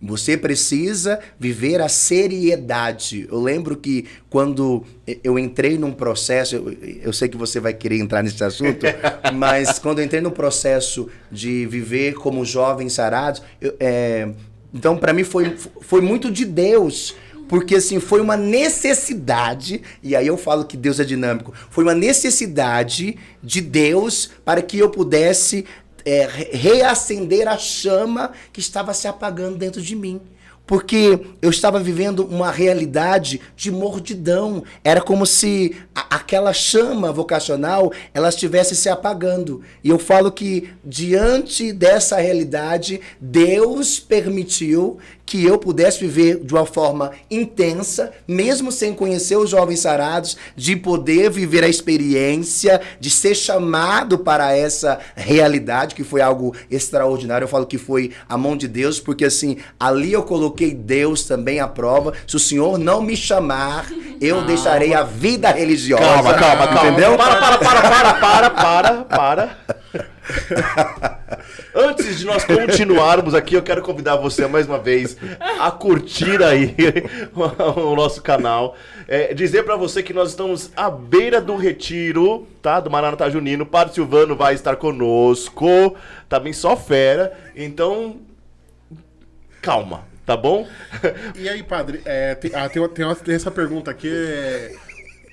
Você precisa viver a seriedade. Eu lembro que quando eu entrei num processo, eu, eu sei que você vai querer entrar nesse assunto, mas quando eu entrei no processo de viver como jovens sarados, eu, é, então para mim foi, foi muito de Deus. Porque assim, foi uma necessidade, e aí eu falo que Deus é dinâmico, foi uma necessidade de Deus para que eu pudesse é, re- reacender a chama que estava se apagando dentro de mim. Porque eu estava vivendo uma realidade de mordidão. Era como se a- aquela chama vocacional ela estivesse se apagando. E eu falo que diante dessa realidade, Deus permitiu que eu pudesse viver de uma forma intensa, mesmo sem conhecer os jovens sarados, de poder viver a experiência, de ser chamado para essa realidade, que foi algo extraordinário. Eu falo que foi a mão de Deus, porque assim, ali eu coloquei Deus também à prova. Se o Senhor não me chamar, eu deixarei a vida religiosa. Calma, calma, calma. Entendeu? Para, para, para, para, para, para, para. Antes de nós continuarmos aqui, eu quero convidar você mais uma vez a curtir aí o nosso canal. É, dizer pra você que nós estamos à beira do retiro, tá? Do Maranatá Junino. O Padre Silvano vai estar conosco. Também só fera. Então, calma, tá bom? E aí, padre, é, tem, ah, tem, tem essa pergunta aqui. é,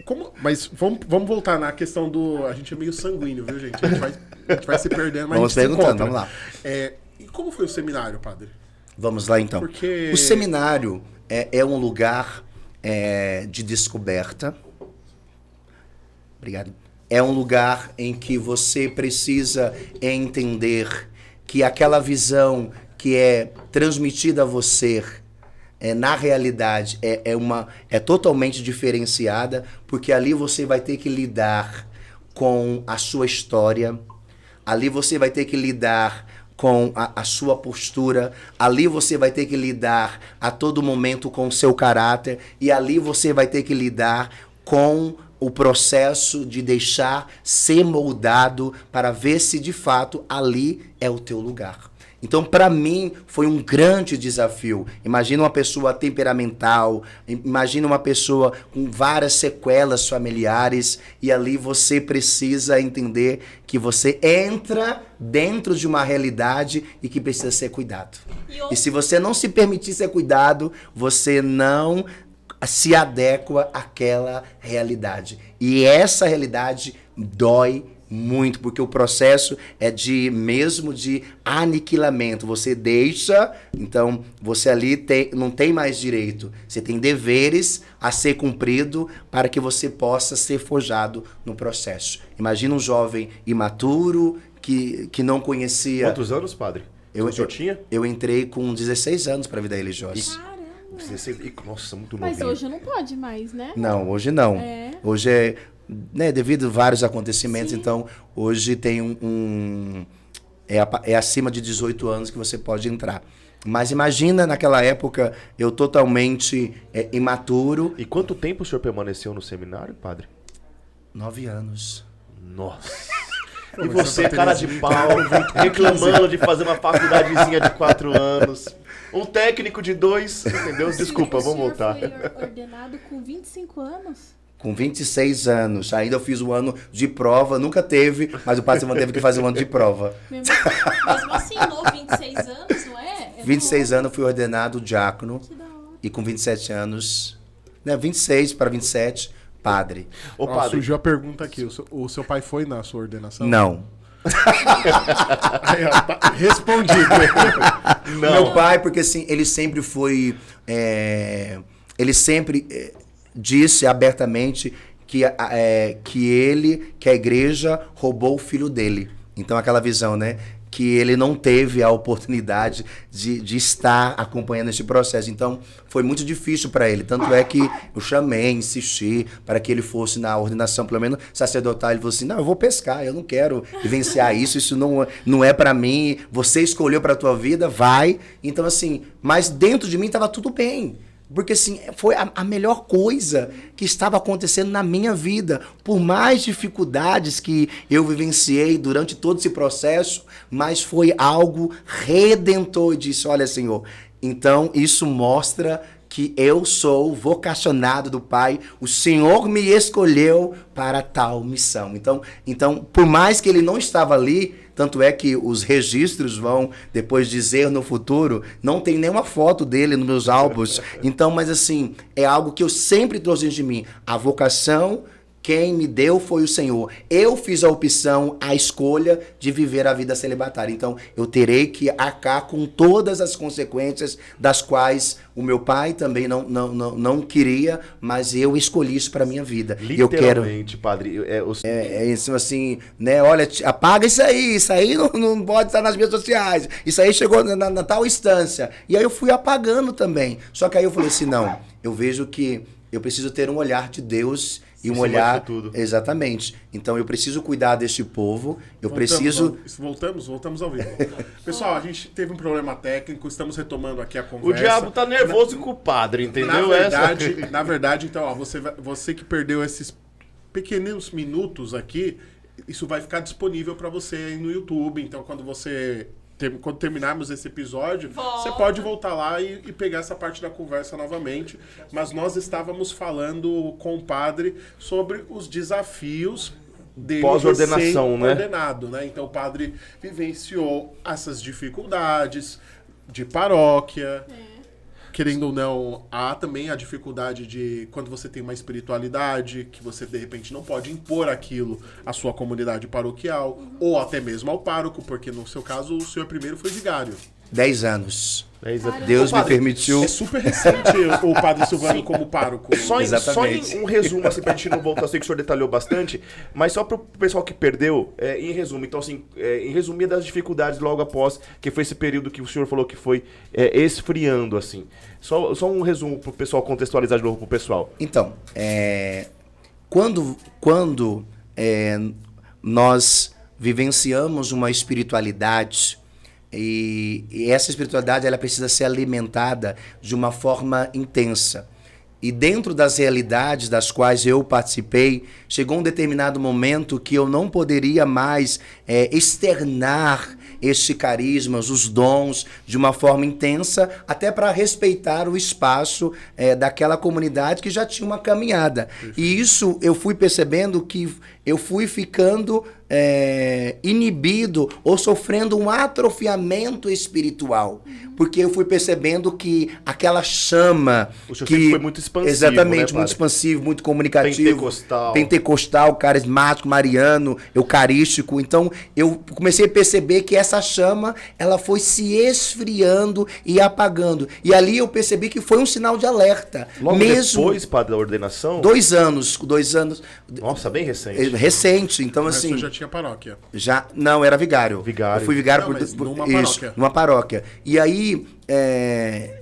como, mas vamos, vamos voltar na questão do. A gente é meio sanguíneo, viu, gente? A gente vai, a gente vai se perdendo, mas Vamos a gente se perguntando, encontra. vamos lá. É, e como foi o seminário, padre? Vamos lá então. Porque- O seminário é, é um lugar é, de descoberta. Obrigado. É um lugar em que você precisa entender que aquela visão que é transmitida a você é, na realidade é, é uma é totalmente diferenciada porque ali você vai ter que lidar com a sua história ali você vai ter que lidar com a, a sua postura, ali você vai ter que lidar a todo momento com o seu caráter, e ali você vai ter que lidar com o processo de deixar ser moldado para ver se de fato ali é o teu lugar. Então, para mim, foi um grande desafio. Imagina uma pessoa temperamental, im- imagina uma pessoa com várias sequelas familiares, e ali você precisa entender que você entra dentro de uma realidade e que precisa ser cuidado. E se você não se permitir ser cuidado, você não se adequa àquela realidade. E essa realidade dói muito, porque o processo é de mesmo de aniquilamento. Você deixa, então você ali tem, não tem mais direito. Você tem deveres a ser cumprido para que você possa ser forjado no processo. Imagina um jovem imaturo que, que não conhecia. Quantos anos, padre? Eu, eu, tinha? eu entrei com 16 anos para a vida religiosa. Caramba. 16. Ih, Nossa, muito Mas novinho. hoje não pode mais, né? Não, hoje não. É. Hoje é, né, devido a vários acontecimentos, Sim. então hoje tem um, um- é, é acima de 18 anos que você pode entrar. Mas imagina naquela época eu totalmente é, imaturo, E quanto tempo o senhor permaneceu no seminário, padre? nove anos. Nossa. E você, cara de pau, reclamando de fazer uma faculdadezinha de quatro anos. Um técnico de dois, entendeu? Desculpa, vamos voltar. foi or- ordenado com 25 anos? Com 26 anos, ainda eu fiz o ano de prova, nunca teve, mas o Padre teve que fazer o ano de prova. Mesmo, mesmo assim, novo, 26 anos, não é? é 26 novo. anos eu fui ordenado diácono Que da hora. e com 27 anos, né, 26 para 27, padre. Ô, Ó, padre, surgiu a pergunta aqui. O seu, o seu pai foi na sua ordenação? Não. Aí, ó, tá respondido. não. Meu pai, porque assim, ele sempre foi é, ele sempre eh, disse abertamente que, é, que ele, que a igreja roubou o filho dele. Então, aquela visão, né? Que ele não teve a oportunidade de, de estar acompanhando esse processo. Então, foi muito difícil para ele. Tanto é que eu chamei, insisti para que ele fosse na ordenação, pelo menos sacerdotal. Ele falou assim: não, eu vou pescar, eu não quero vivenciar isso, isso não, não é para mim. Você escolheu para a tua vida, vai. Então, assim, mas dentro de mim estava tudo bem. Porque assim, foi a, a melhor coisa que estava acontecendo na minha vida. Por mais dificuldades que eu vivenciei durante todo esse processo, mas foi algo redentor. Eu disse: Olha, Senhor, então isso mostra que eu sou vocacionado do Pai, o Senhor me escolheu para tal missão. Então, então, por mais que ele não estava ali, tanto é que os registros vão depois dizer no futuro, não tem nenhuma foto dele nos meus álbuns. Então, mas assim, é algo que eu sempre trouxe de mim, a vocação quem me deu foi o Senhor. Eu fiz a opção, a escolha de viver a vida celibatária. Então, eu terei que arcar com todas as consequências das quais o meu pai também não, não, não, não queria, mas eu escolhi isso para minha vida. E eu quero. Literalmente, padre. É, É, é isso assim, né? Olha, apaga isso aí, isso aí não, não pode estar nas mídias sociais. Isso aí chegou na- na tal instância. E aí eu fui apagando também. Só que aí eu falei assim, não, eu vejo que eu preciso ter um olhar de Deus e um olhar tudo. exatamente. Então eu preciso cuidar deste povo. Eu Voltamos, preciso Voltamos, voltamos ao vivo. Pessoal, a gente teve um problema técnico, estamos retomando aqui a conversa. o diabo tá nervoso com o padre, entendeu? Na verdade, Essa- na verdade, então, ó, você, você que perdeu esses pequenos minutos aqui, isso vai ficar disponível para você aí no YouTube. Então, quando você quando terminarmos esse episódio, Volta. você pode voltar lá e, e pegar essa parte da conversa novamente. Mas nós estávamos falando com o padre sobre os desafios dele Pós-ordenação, né? recém-ordenado, né? Então o padre vivenciou essas dificuldades de paróquia, querendo ou não, há também a dificuldade de quando você tem uma espiritualidade, que você de repente não pode impor aquilo à sua comunidade paroquial, ou até mesmo ao pároco, porque no seu caso o senhor primeiro foi vigário. 10 anos. Deus Ô, me padre, permitiu. É super recente o padre Silvano como pároco. Só em, só em um resumo, assim, pra gente não voltar, eu sei que o senhor detalhou bastante, mas só pro pessoal que perdeu, é, em resumo, então assim, é, em resumir das dificuldades logo após, que foi esse período que o senhor falou que foi é, esfriando, assim. Só, só um resumo pro pessoal contextualizar de novo pro pessoal. Então, é, quando, quando é, nós vivenciamos uma espiritualidade e, e essa espiritualidade ela precisa ser alimentada de uma forma intensa. E dentro das realidades das quais eu participei, chegou um determinado momento que eu não poderia mais é, externar este carisma, os dons, de uma forma intensa, até para respeitar o espaço é, daquela comunidade que já tinha uma caminhada. E isso eu fui percebendo que eu fui ficando é, inibido ou sofrendo um atrofiamento espiritual. Porque eu fui percebendo que aquela chama. O senhor que, sempre foi muito expansivo, Exatamente, né, muito padre? expansivo, muito comunicativo. Pentecostal. Pentecostal, carismático, mariano, eucarístico. Então, eu comecei a perceber que essa chama, ela foi se esfriando e apagando. E ali eu percebi que foi um sinal de alerta. Logo Mesmo depois, padre, da ordenação, dois anos, dois anos nossa, bem recente. eh, recente. Então, assim, você já tinha paróquia. já não era vigário. Vigário. Eu fui vigário Não, por, mas por- numa isso, paróquia. numa paróquia. E aí é,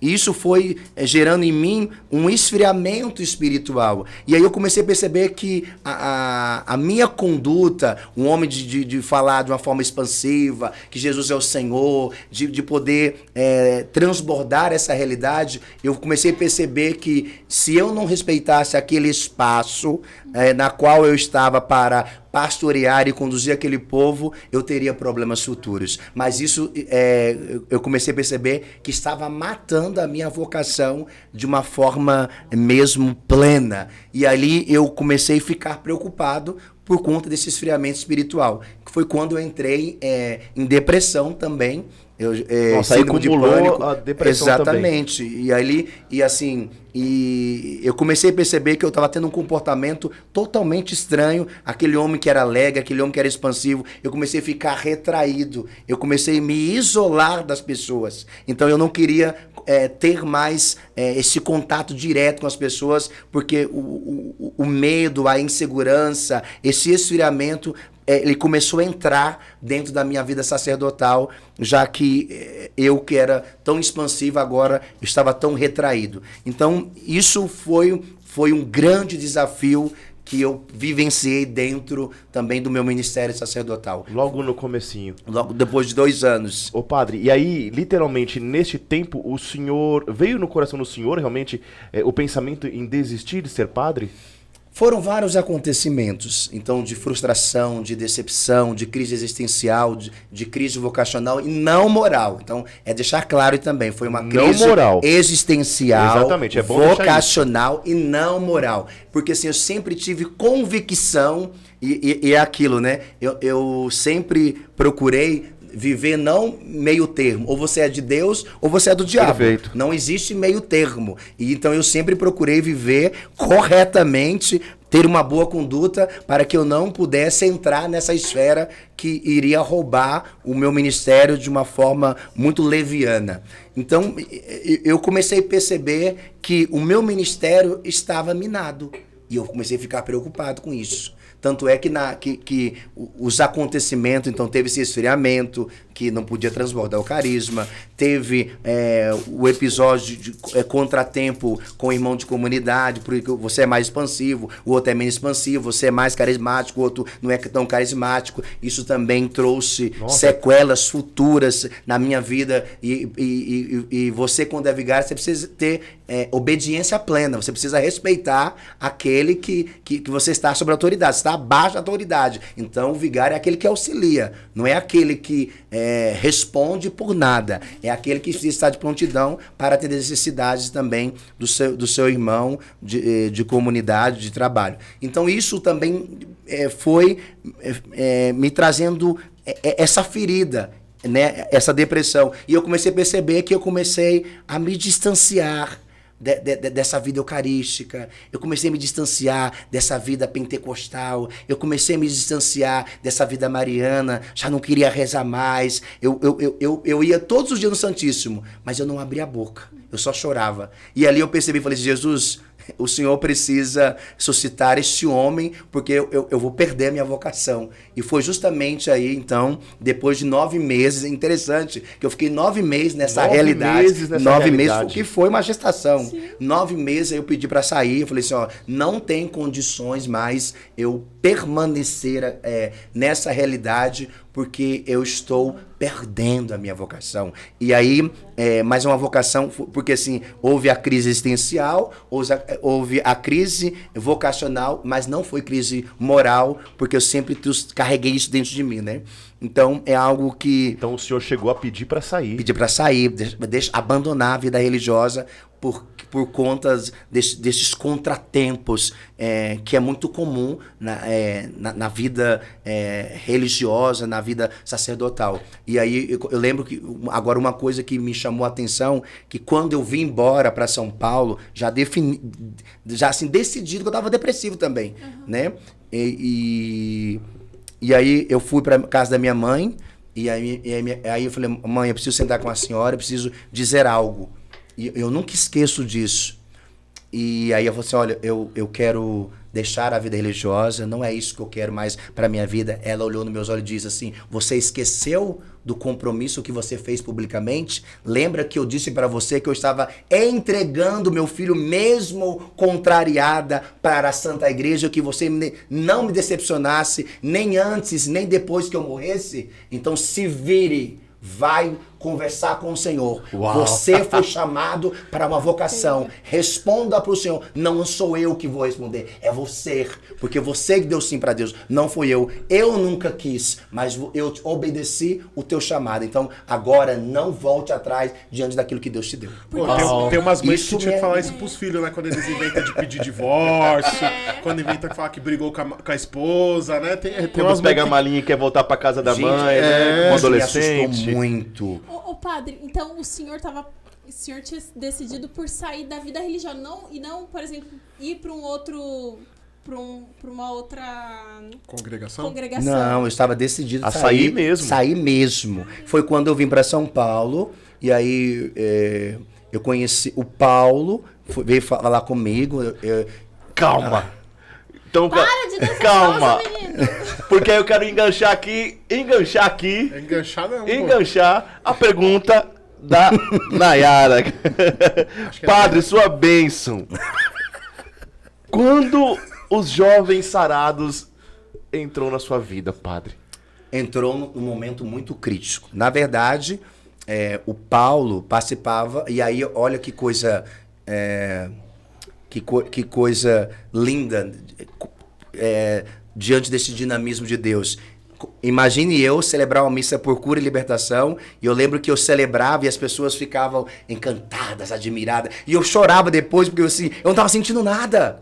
isso foi é, gerando em mim um esfriamento espiritual. E aí eu comecei a perceber que a, a, a minha conduta, um homem de, de, de falar de uma forma expansiva, que Jesus é o Senhor, de, de poder é, transbordar essa realidade, eu comecei a perceber que se eu não respeitasse aquele espaço é, na qual eu estava para pastorear e conduzir aquele povo, eu teria problemas futuros. Mas isso é, eu- comecei a perceber que estava matando a minha vocação de uma forma mesmo plena. E ali eu comecei a ficar preocupado por conta desse esfriamento espiritual. Que foi quando eu entrei é, em depressão também. Eu, é, Nossa, aí de acumulou pânico. a depressão Exatamente. E ali, e assim, e eu comecei a perceber que eu estava tendo um comportamento totalmente estranho. Aquele homem que era alegre, aquele homem que era expansivo, eu comecei a ficar retraído. Eu comecei a me isolar das pessoas. Então eu não queria é, ter mais é, esse contato direto com as pessoas, porque o, o, o medo, a insegurança, esse esfriamento ele começou a entrar dentro da minha vida sacerdotal, já que é, eu que era tão expansivo agora estava tão retraído. Então isso foi foi um grande desafio que eu vivenciei dentro também do meu ministério sacerdotal. Logo no comecinho. Logo depois de dois anos. Ô padre, e aí, literalmente, neste tempo, o senhor. Veio no coração do senhor realmente é, o pensamento em desistir de ser padre? Foram vários acontecimentos, então, de frustração, de decepção, de crise existencial, de, de crise vocacional e não moral. Então, é deixar claro também, foi uma Não crise moral. existencial, Exatamente, é bom vocacional e não moral. Porque, assim, eu sempre tive convicção, e, e, e é aquilo, né? Eu, eu sempre procurei viver não meio termo. Ou você é de Deus ou você é do diabo. Perfeito. Não existe meio termo. E então eu sempre procurei viver corretamente, ter uma boa conduta para que eu não pudesse entrar nessa esfera que iria roubar o meu ministério de uma forma muito leviana. Então eu comecei a perceber que o meu ministério estava minado. E eu comecei a ficar preocupado com isso. Tanto é que, na, que, que os acontecimentos, então teve esse esfriamento, que não podia transbordar o carisma, teve é, o episódio de, é, contratempo com o irmão de comunidade, porque você é mais expansivo, o outro é menos expansivo, você é mais carismático, o outro não é tão carismático. Isso também trouxe Nossa. sequelas futuras na minha vida. E, e, e, e você, quando é vigário, você precisa ter é, obediência plena. Você precisa respeitar aquele que, que, que você está sobre a autoridade. Você está abaixo da autoridade. Então, o vigário é aquele que auxilia. Não é aquele que é, responde por nada. É aquele que está de prontidão para atender necessidades também do seu, do seu irmão de, eh, de comunidade, de trabalho. Então, isso também eh, foi eh, me trazendo essa ferida, né? essa depressão. E eu comecei a perceber que eu comecei a me distanciar de- de- de- dessa vida eucarística, eu comecei a me distanciar dessa vida pentecostal, eu comecei a me distanciar dessa vida mariana, já não queria rezar mais, eu, eu, eu, eu, eu ia todos os dias no Santíssimo, mas eu não abria a boca, eu só chorava. E ali eu percebi, falei, Jesus, o Senhor precisa suscitar este homem, porque eu, eu, eu vou perder a minha vocação. E foi justamente aí, então, depois de nove meses, é interessante, que eu fiquei nove meses nessa Nove realidade. meses nessa nove realidade. meses, que foi uma gestação. Nove meses aí eu pedi pra sair, eu falei assim, ó, não tem condições mais eu permanecer é, nessa realidade, porque eu estou perdendo a minha vocação. E aí, é, mas é uma vocação, porque assim, houve a crise existencial, houve a, houve a crise vocacional, mas não foi crise moral, porque eu sempre carreguei isso dentro de mim, né? Então, é algo que Então o senhor chegou a pedir pra sair. pedir para sair, deixa, deixa- abandonar a vida religiosa por, por conta desse- desses contratempos é, que é muito comum na, é, na, na vida é, religiosa, na vida sacerdotal. E aí eu, eu lembro que agora uma coisa que me chamou a atenção, que quando eu vim embora para São Paulo, já defini, já assim decidido que eu estava depressivo também, né? E, e, e aí eu fui para casa da minha mãe e aí, e aí, aí eu falei, mãe, eu preciso sentar com a senhora, eu preciso dizer algo. E eu nunca esqueço disso. E aí eu falei assim, olha, eu, eu quero deixar a vida religiosa, não é isso que eu quero mais para minha vida. Ela olhou nos meus olhos e disse assim: "Você esqueceu do compromisso que você fez publicamente? Lembra que eu disse para você que eu estava entregando meu filho mesmo contrariada para a Santa Igreja, que você não me decepcionasse nem antes, nem depois que eu morresse? Então se vire Vai conversar com o Senhor. Uau. Você foi chamado para uma vocação. Responda para o Senhor. Não sou eu que vou responder, é você. Porque você que deu sim para Deus, não fui eu. Eu nunca quis, mas eu obedeci o teu chamado. Então, agora não volte atrás diante daquilo que Deus te deu. Pô, tem, tem umas mães Isso que tinham que falar isso pros filhos, né? Quando eles inventam de pedir divórcio, quando inventam de falar que brigou com a, com a esposa, né? Tem, tem Quando umas pega a mães malinha e quer voltar pra casa da Gente, mãe, é, né? Como Isso me adolescente. assustou muito. Ô, ô, padre, então o senhor tava. O senhor tinha decidido por sair da vida religiosa, não, e não, por exemplo, ir para um outro. para um, uma outra Congregação? congregação. Não, eu estava decidido A sair mesmo. Sair mesmo. Foi quando eu vim para São Paulo e aí é, eu conheci o Paulo, foi- veio falar comigo. eu- eu- Calma. Então, Para de dançar calma. Porque eu quero enganchar aqui, enganchar aqui, enganchada não, pô. enganchar a pergunta da Nayara. é Padre, sua bênção. Quando os jovens sarados entrou na sua vida, padre? entrou num num momento muito crítico. Na verdade, é, o Paulo participava, e aí olha que coisa. é, que, co- que coisa linda é, diante desse dinamismo de Deus. Imagine eu celebrar uma missa por cura e libertação, e eu lembro que eu celebrava e as pessoas ficavam encantadas, admiradas, e eu chorava depois porque eu, assim, eu não estava sentindo nada.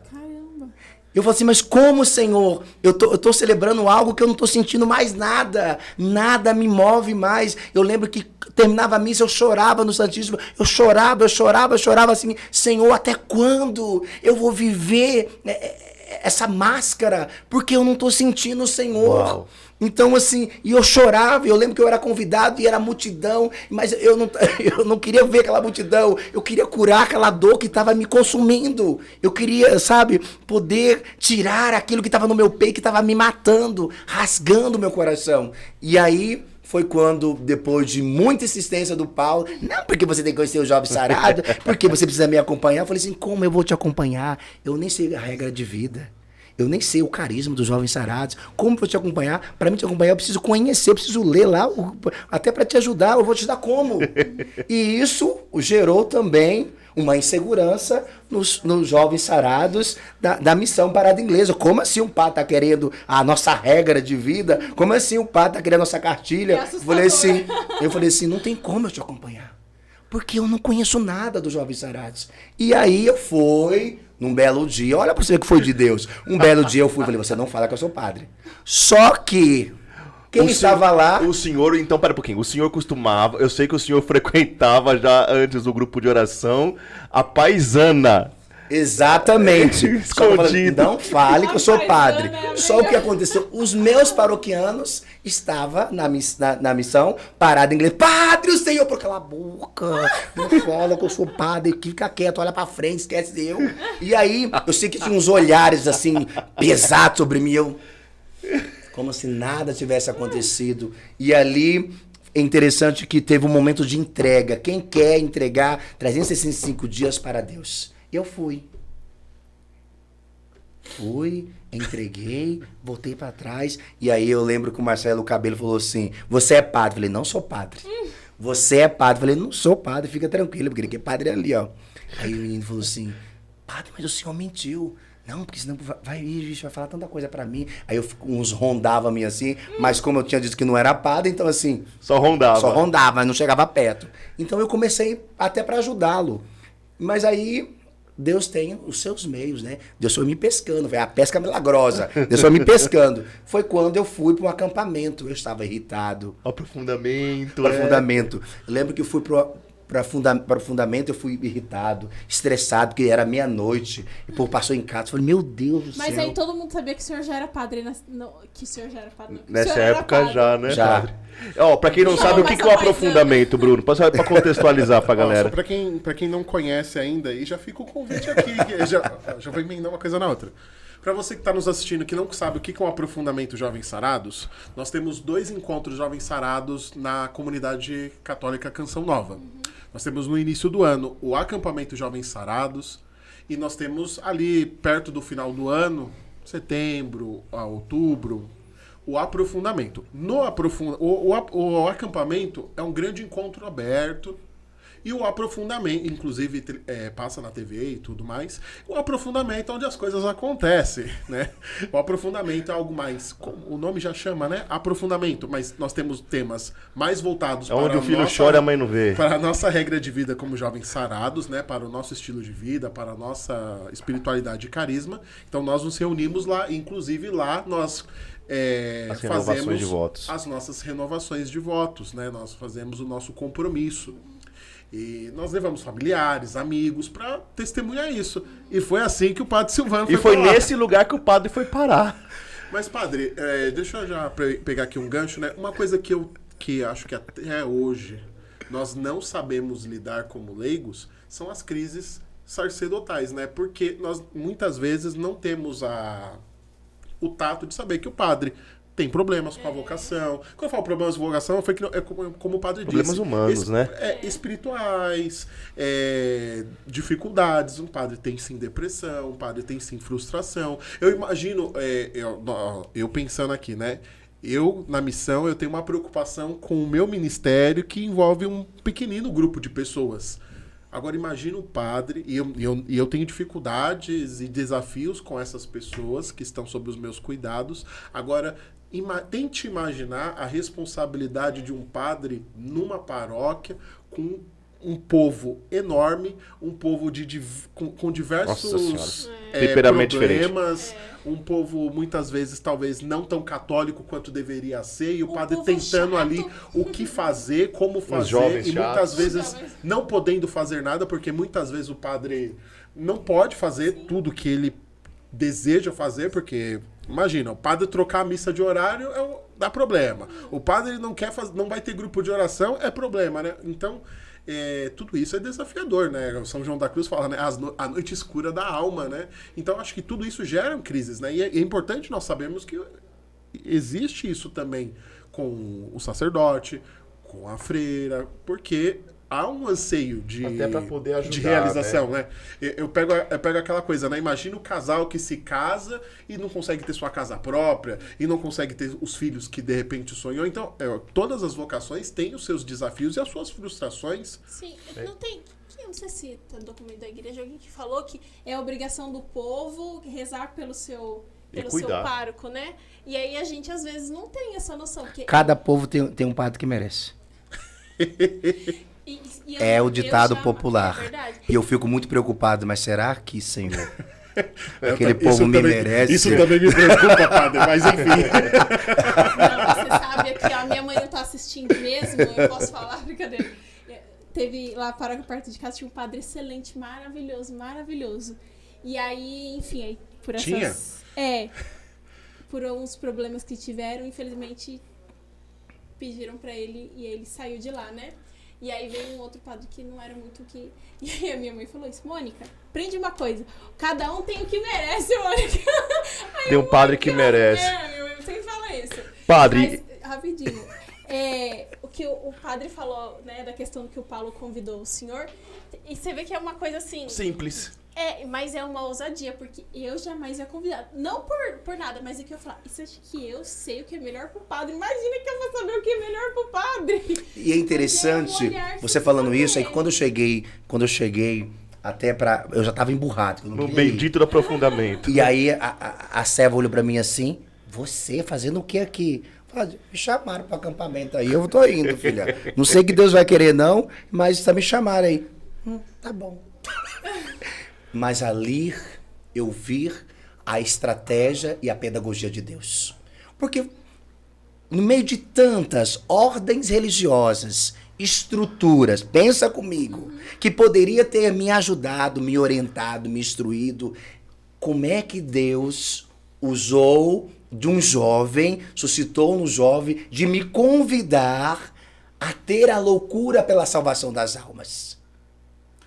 Eu falo assim, mas como, Senhor? Eu tô, eu tô celebrando algo que eu não tô sentindo mais nada. Nada me move mais. Eu lembro que terminava a missa, eu chorava no Santíssimo. Eu chorava, eu chorava, eu chorava assim, Senhor, até quando eu vou viver é, é, essa máscara? Porque eu não tô sentindo o Senhor. Uau. Então, assim, e eu chorava, eu lembro que eu era convidado e era multidão, mas eu não, eu não queria ver aquela multidão, eu queria curar aquela dor que estava me consumindo. Eu queria, sabe, poder tirar aquilo que estava no meu peito, que estava me matando, rasgando o meu coração. E aí foi quando, depois de muita insistência do Paulo, não porque você tem que conhecer o jovem sarado, porque você precisa me acompanhar. Eu falei assim, como eu vou te acompanhar? Eu nem sei a regra de vida. Eu nem sei o carisma dos jovens sarados. Como vou te acompanhar? Para mim te acompanhar, eu preciso conhecer, eu preciso ler lá, até para te ajudar, eu vou te dar como. e isso gerou também uma insegurança nos, nos jovens sarados da, da missão parada inglesa. Como assim um padre está querendo a nossa regra de vida? Como assim o padre está querendo a nossa cartilha? É Eu falei assim, eu falei assim, não tem como eu te acompanhar. Porque eu não conheço nada dos jovens sarados. E aí eu fui, num belo dia, olha pra você que foi de Deus. Um belo dia eu fui e falei, você não fala que eu sou padre. Só que quem O estava senhor- lá. O senhor, então, pera um pouquinho. O senhor costumava, eu sei que o senhor frequentava já antes do grupo de oração, a paisana. Exatamente. Escondido. não fale que eu sou padre. paisana é a Só o que aconteceu, os meus paroquianos estavam na, miss- na, na missão, parada em inglês. Padre, o Senhor, por cala a boca. Não fala que eu sou padre, fica quieto, olha pra frente, esquece eu. E aí, eu sei que tinha uns olhares assim, pesados sobre mim. Eu, como se nada tivesse acontecido. E ali é interessante que teve um momento de entrega. Quem quer entregar 365 dias para Deus? Eu fui. Fui, entreguei, voltei para trás. E aí eu lembro que o Marcelo Cabelo falou assim: Você é padre? Eu falei: Não sou padre. Você é padre? Eu falei: Não sou padre, fica tranquilo, porque que padre é ali, ó. Aí o menino falou assim: Padre, mas o senhor mentiu. Não, porque senão vai, vai, vai falar tanta coisa pra mim. Aí eu, fico- uns rondavam a mim assim, mas como eu tinha dito que não era padre, então assim, Só rondava. só rondava, mas não chegava perto. Então eu comecei até para ajudá-lo. Mas aí Deus tem os seus meios, né? Deus foi me pescando, foi a pesca milagrosa. Deus foi me pescando. Foi quando eu fui para um acampamento. Eu estava irritado, Aprofundamento. para é. Eu lembro que eu fui para funda, o fundamento, eu fui irritado, estressado, porque era meia-noite. E o povo passou em casa. Eu falei, meu Deus do Mas céu. aí todo mundo sabia que o senhor já era padre. nas- não, que o senhor já era padre. Nessa época padre. já, né, Já. padre? Ó, pra quem não Não, sabe o que, mas que é o paisana- aprofundamento, Bruno, pra, pra contextualizar pra galera. Pra quem, pra quem não conhece ainda, e já fica o convite aqui. já, já vou emendar uma coisa na outra. Pra você que tá nos assistindo que não sabe o que que é um aprofundamento Jovens Sarados, nós temos dois encontros Jovens Sarados na comunidade católica Canção Nova. Nós temos no início do ano o acampamento Jovens Sarados, e nós temos ali perto do final do ano, setembro, a outubro, o aprofundamento. No aprofunda, o, o, o acampamento é um grande encontro aberto E o aprofundamento, inclusive é, passa na TV e tudo mais, o aprofundamento é onde as coisas acontecem, né? O aprofundamento é algo mais, como o nome já chama, né? Aprofundamento, mas nós temos temas mais voltados É onde para o filho nossa- chora e a mãe não vê. para a nossa regra de vida como jovens sarados, né? Para o nosso estilo de vida, para a nossa espiritualidade e carisma. Então nós nos reunimos lá, inclusive lá nós é, As fazemos as nossas renovações de votos, né? Nós fazemos o nosso compromisso. E nós levamos familiares, amigos para testemunhar isso. E foi assim que o Padre Silvano E foi pra lá. nesse lugar que o padre foi parar. Mas, padre, é, deixa eu já pe- pegar aqui um gancho, né? Uma coisa que eu que acho que até hoje nós não sabemos lidar como leigos são as crises sacerdotais, né? Porque nós muitas vezes não temos a, o tato de saber que o padre tem problemas com a vocação. Quando eu falo problemas de vocação, foi que é como, como o padre Problemas disse. humanos, né? É, espirituais, é, dificuldades. Um padre tem sim depressão, um padre tem sim frustração. Eu imagino, é, eu, eu pensando aqui, né? Eu, na missão, eu tenho uma preocupação com o meu ministério que envolve um pequenino grupo de pessoas. Agora imagina o padre, e eu, eu, e eu tenho dificuldades e desafios com essas pessoas que estão sob os meus cuidados. Agora, ima tente imaginar a responsabilidade de um padre numa paróquia com um povo enorme, um povo de, div- com, com diversos é, diferente. problemas, um povo muitas vezes talvez não tão católico quanto deveria ser, e o Um padre tentando chato. ali o que fazer, como fazer, e muitas chatos. vezes Jovens. não podendo fazer nada, porque muitas vezes o padre não pode fazer tudo que ele deseja fazer, porque imagina, o padre trocar a missa de horário é um- dá problema. O padre não quer fazer, não vai ter grupo de oração, é problema, né? Então, é, tudo isso é desafiador, né? O São João da Cruz fala, né? As no- a noite escura da alma, né? Então, acho que tudo isso gera crises, né? E é, é importante nós sabermos que existe isso também com o sacerdote, com a freira, porque há um anseio de, Até pra poder ajudar, de realização, né? Eu, eu pego, eu pego aquela coisa, né? Imagina o casal que se casa e não consegue ter sua casa própria, e não consegue ter os filhos que de repente sonhou. Então, é, todas as vocações têm os seus desafios e as suas frustrações. Sim, não tem. que- Eu não sei se tá no documento da igreja alguém que falou que é obrigação do povo rezar pelo seu, pelo seu pároco, né? E aí a gente às vezes não tem essa noção. Porque Cada povo tem, tem um padre que merece. e- e eu- É o eu ditado já- popular. É. E eu fico muito preocupado, mas será que, Senhor? É, Aquele isso povo me também- merece. Isso também me preocupa, padre, mas enfim. Não, você sabe que a minha mãe não tá assistindo mesmo, eu posso falar, brincadeira. É, Teve lá para perto de casa tinha um padre excelente, maravilhoso, maravilhoso. E aí, enfim, aí por essas. Tinha? É. Por uns problemas que tiveram, infelizmente pediram pra ele e ele saiu de lá, né? E aí veio um outro padre que não era muito o que. E aí a minha mãe falou isso, Mônica, aprende uma coisa. Cada um tem o que merece, Mônica. Aí Tem um eu, padre que "Mônica, merece." É, minha mãe sempre fala isso. Padre, Mas, rapidinho. É, o que o, o padre falou, né, da questão que o Paulo convidou o senhor. E você vê que é uma coisa assim. simples. É, mas é uma ousadia, porque eu jamais ia convidar. Não por, por nada, mas é que eu falar, isso acho que eu sei o que é melhor pro padre. Imagina que eu vou saber o que é melhor pro padre. E é interessante, é um você falando saber. isso, é que quando eu cheguei, quando eu cheguei até pra. Eu já tava emburrado. No bendito do aprofundamento. E aí a, a, a serva olhou pra mim assim, você fazendo o que aqui? Falei, me chamaram pro acampamento aí, eu tô indo, filha. Não sei que Deus vai querer não, mas tá me chamaram aí. Hum, tá bom. Mas ali eu vi a estratégia e a pedagogia de Deus. Porque no meio de tantas ordens religiosas, estruturas, pensa comigo, que poderia ter me ajudado, me orientado, me instruído, como é que Deus usou de um jovem, suscitou no jovem, de me convidar a ter a loucura pela salvação das almas.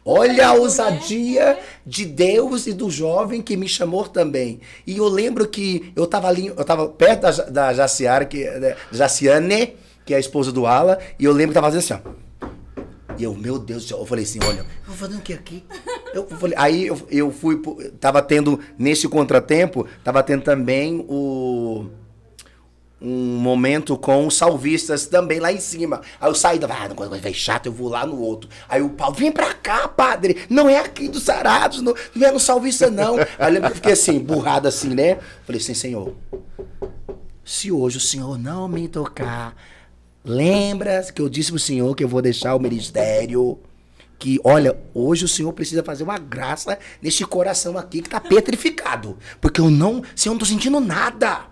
Olha a Né? ousadia É. de Deus e do jovem que me chamou também. E eu lembro que eu estava ali, eu estava perto da, da Jaciara, que, da Jaciane, que é a esposa do Ala, e eu lembro que estava fazendo assim, ó. E eu, meu Deus do céu, eu falei assim, olha, eu vou fazendo o que aqui? Eu falei, aí eu, eu fui, tava tendo, nesse contratempo, tava tendo também o, um momento com os salvistas também lá em cima. Aí eu saí. Ah, não vai chato, eu vou lá no outro. Aí o Paulo, vem pra cá, padre. Não é aqui dos sarados, não, não é no salvista, não. Aí eu lembro que eu fiquei assim, burrado assim, né? Falei assim, Senhor, se hoje o Senhor não me tocar, lembra que eu disse pro Senhor que eu vou deixar o ministério. Que, olha, hoje o Senhor precisa fazer uma graça neste coração aqui que tá petrificado. Porque eu não, Senhor, não tô sentindo nada.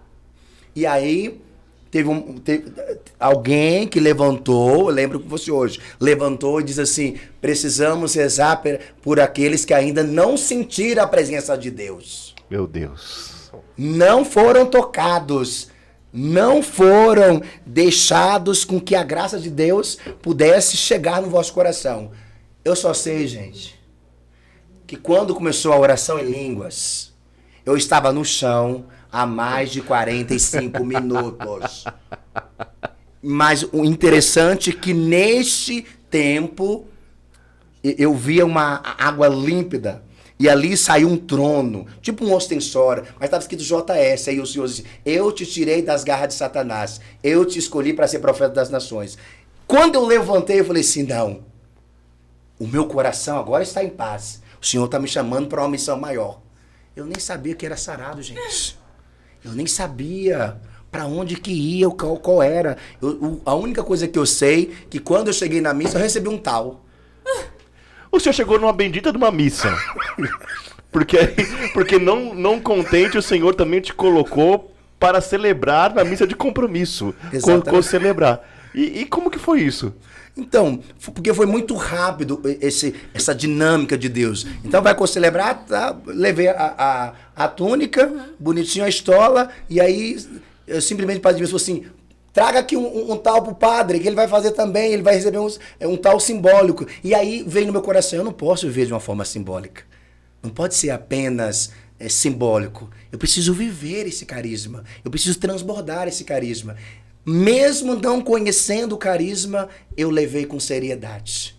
E aí teve, um, teve alguém que levantou, eu lembro que fosse hoje, levantou e diz assim: precisamos rezar por aqueles que ainda não sentiram a presença de Deus. Meu Deus. Não foram tocados, não foram deixados com que a graça de Deus pudesse chegar no vosso coração. Eu só sei, gente, que quando começou a oração em línguas, eu estava no chão, há mais de 45 minutos. Mas o interessante é que neste tempo eu via uma água límpida e ali saiu um trono, tipo um ostensório, mas estava escrito JS. Aí o Senhor disse: Eu te tirei das garras de Satanás, eu te escolhi para ser profeta das nações. Quando eu levantei, eu falei assim: Não, o meu coração agora está em paz. O Senhor está me chamando para uma missão maior. Eu nem sabia que era sarado, gente. Eu nem sabia para onde que ia, qual, qual era. Eu, a única coisa que eu sei é que quando eu cheguei na missa eu recebi um tal. O senhor chegou numa bendita de uma missa. Porque, porque não, não contente, o Senhor também te colocou para celebrar na missa de compromisso. Colocou celebrar. E, e como que foi isso? Então, porque foi muito rápido esse, essa dinâmica de Deus. Então vai celebrar, tá? levei a, a, a túnica, uhum. bonitinho a estola, e aí eu simplesmente o padre falou assim: traga aqui um, um, um, tal pro padre, que ele vai fazer também, ele vai receber um, um tal simbólico. E aí veio no meu coração: eu não posso viver de uma forma simbólica. Não pode ser apenas é, simbólico. Eu preciso viver esse carisma. Eu preciso transbordar esse carisma mesmo não conhecendo o carisma, eu levei com seriedade.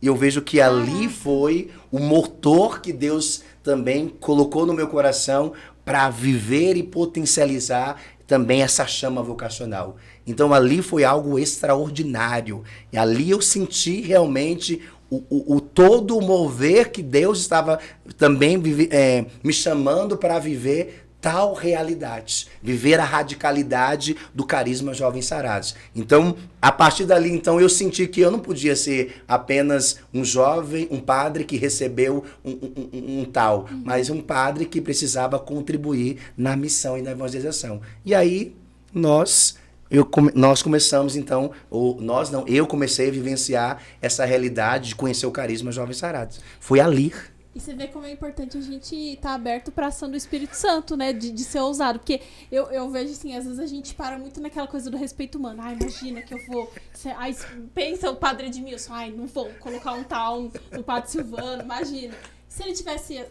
E eu vejo que ali foi o motor que Deus também colocou no meu coração para viver e potencializar também essa chama vocacional. Então ali foi algo extraordinário. E ali eu senti realmente o, o, o todo o mover que Deus estava também é, me chamando para viver tal realidade, viver a radicalidade do carisma Jovens Sarados. Então, a partir dali, então, eu senti que eu não podia ser apenas um jovem, um padre que recebeu um, um, um, um tal, uhum. mas um padre que precisava contribuir na missão e na evangelização. E aí, nós eu, nós começamos então, ou nós não, eu comecei a vivenciar essa realidade de conhecer o carisma Jovens Sarados. Foi ali e você vê como é importante a gente estar tá aberto para a ação do Espírito Santo, né? De, de ser ousado. Porque eu, eu vejo assim, às vezes a gente para muito naquela coisa do respeito humano. Ai, imagina que eu vou. Ai, pensa o padre Edmilson. Ai, não vou colocar um tal no padre Silvano, imagina. Se ele tivesse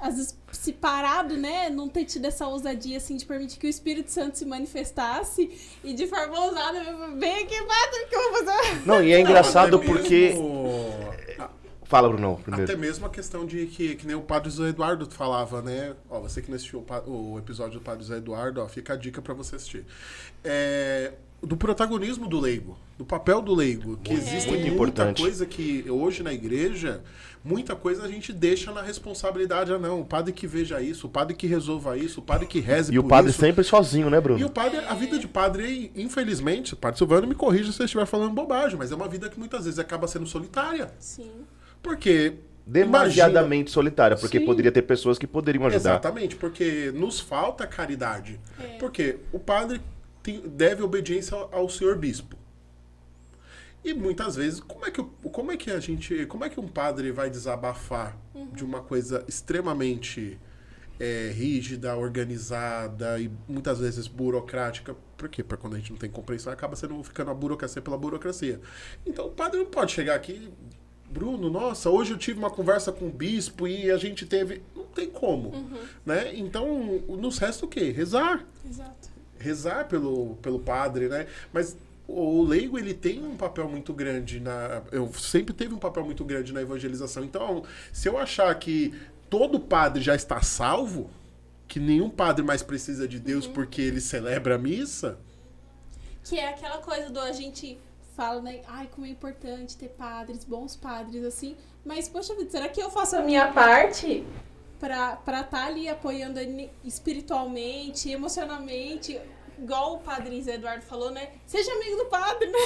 às vezes se parado, né, não ter tido essa ousadia assim de permitir que o Espírito Santo se manifestasse e de forma ousada, vem aqui, padre, que eu vou fazer. Não, e é engraçado porque Fala, Bruno, primeiro. Até mesmo a questão de que, que nem o Padre José Eduardo falava, né? Ó, você que não assistiu o, o episódio do Padre José Eduardo, ó, fica a dica para você assistir. É, do protagonismo do leigo, do papel do leigo, que é. existe muita importante. coisa que hoje na igreja, muita coisa a gente deixa na responsabilidade, ah não, o padre que veja isso, o padre que resolva isso, o padre que reze E o padre isso. sempre sozinho, né, Bruno? E o padre, a vida de padre, infelizmente, o padre Silvano me corrija se eu estiver falando bobagem, mas é uma vida que muitas vezes acaba sendo solitária. Sim. Porque demasiadamente imagina... solitária, porque Sim. poderia ter pessoas que poderiam ajudar. Exatamente, porque nos falta caridade. É. Porque o padre tem, deve obediência ao, ao senhor bispo. E muitas vezes, como é que, como é que a gente. Como é que um padre vai desabafar uhum. de uma coisa extremamente é, rígida, organizada e muitas vezes burocrática? Por quê? Porque quando a gente não tem compreensão, acaba sendo ficando a burocracia pela burocracia. Então o padre não pode chegar aqui Bruno, nossa, hoje eu tive uma conversa com o bispo e a gente teve. Não tem como. Uhum. Né? Então, nos resta o quê? Rezar. Exato. Rezar pelo, pelo padre, né? Mas o leigo ele tem um papel muito grande na. Eu sempre teve um papel muito grande na evangelização. Então, se eu achar que todo padre já está salvo, que nenhum padre mais precisa de Deus porque ele celebra a missa. Que é aquela coisa do a gente fala, né? Ai, como é importante ter padres, bons padres, assim. Mas, poxa vida, será que eu faço a minha parte pra estar tá ali apoiando ele espiritualmente, emocionalmente? Igual o padre Zé Eduardo falou, né? Seja amigo do padre, né?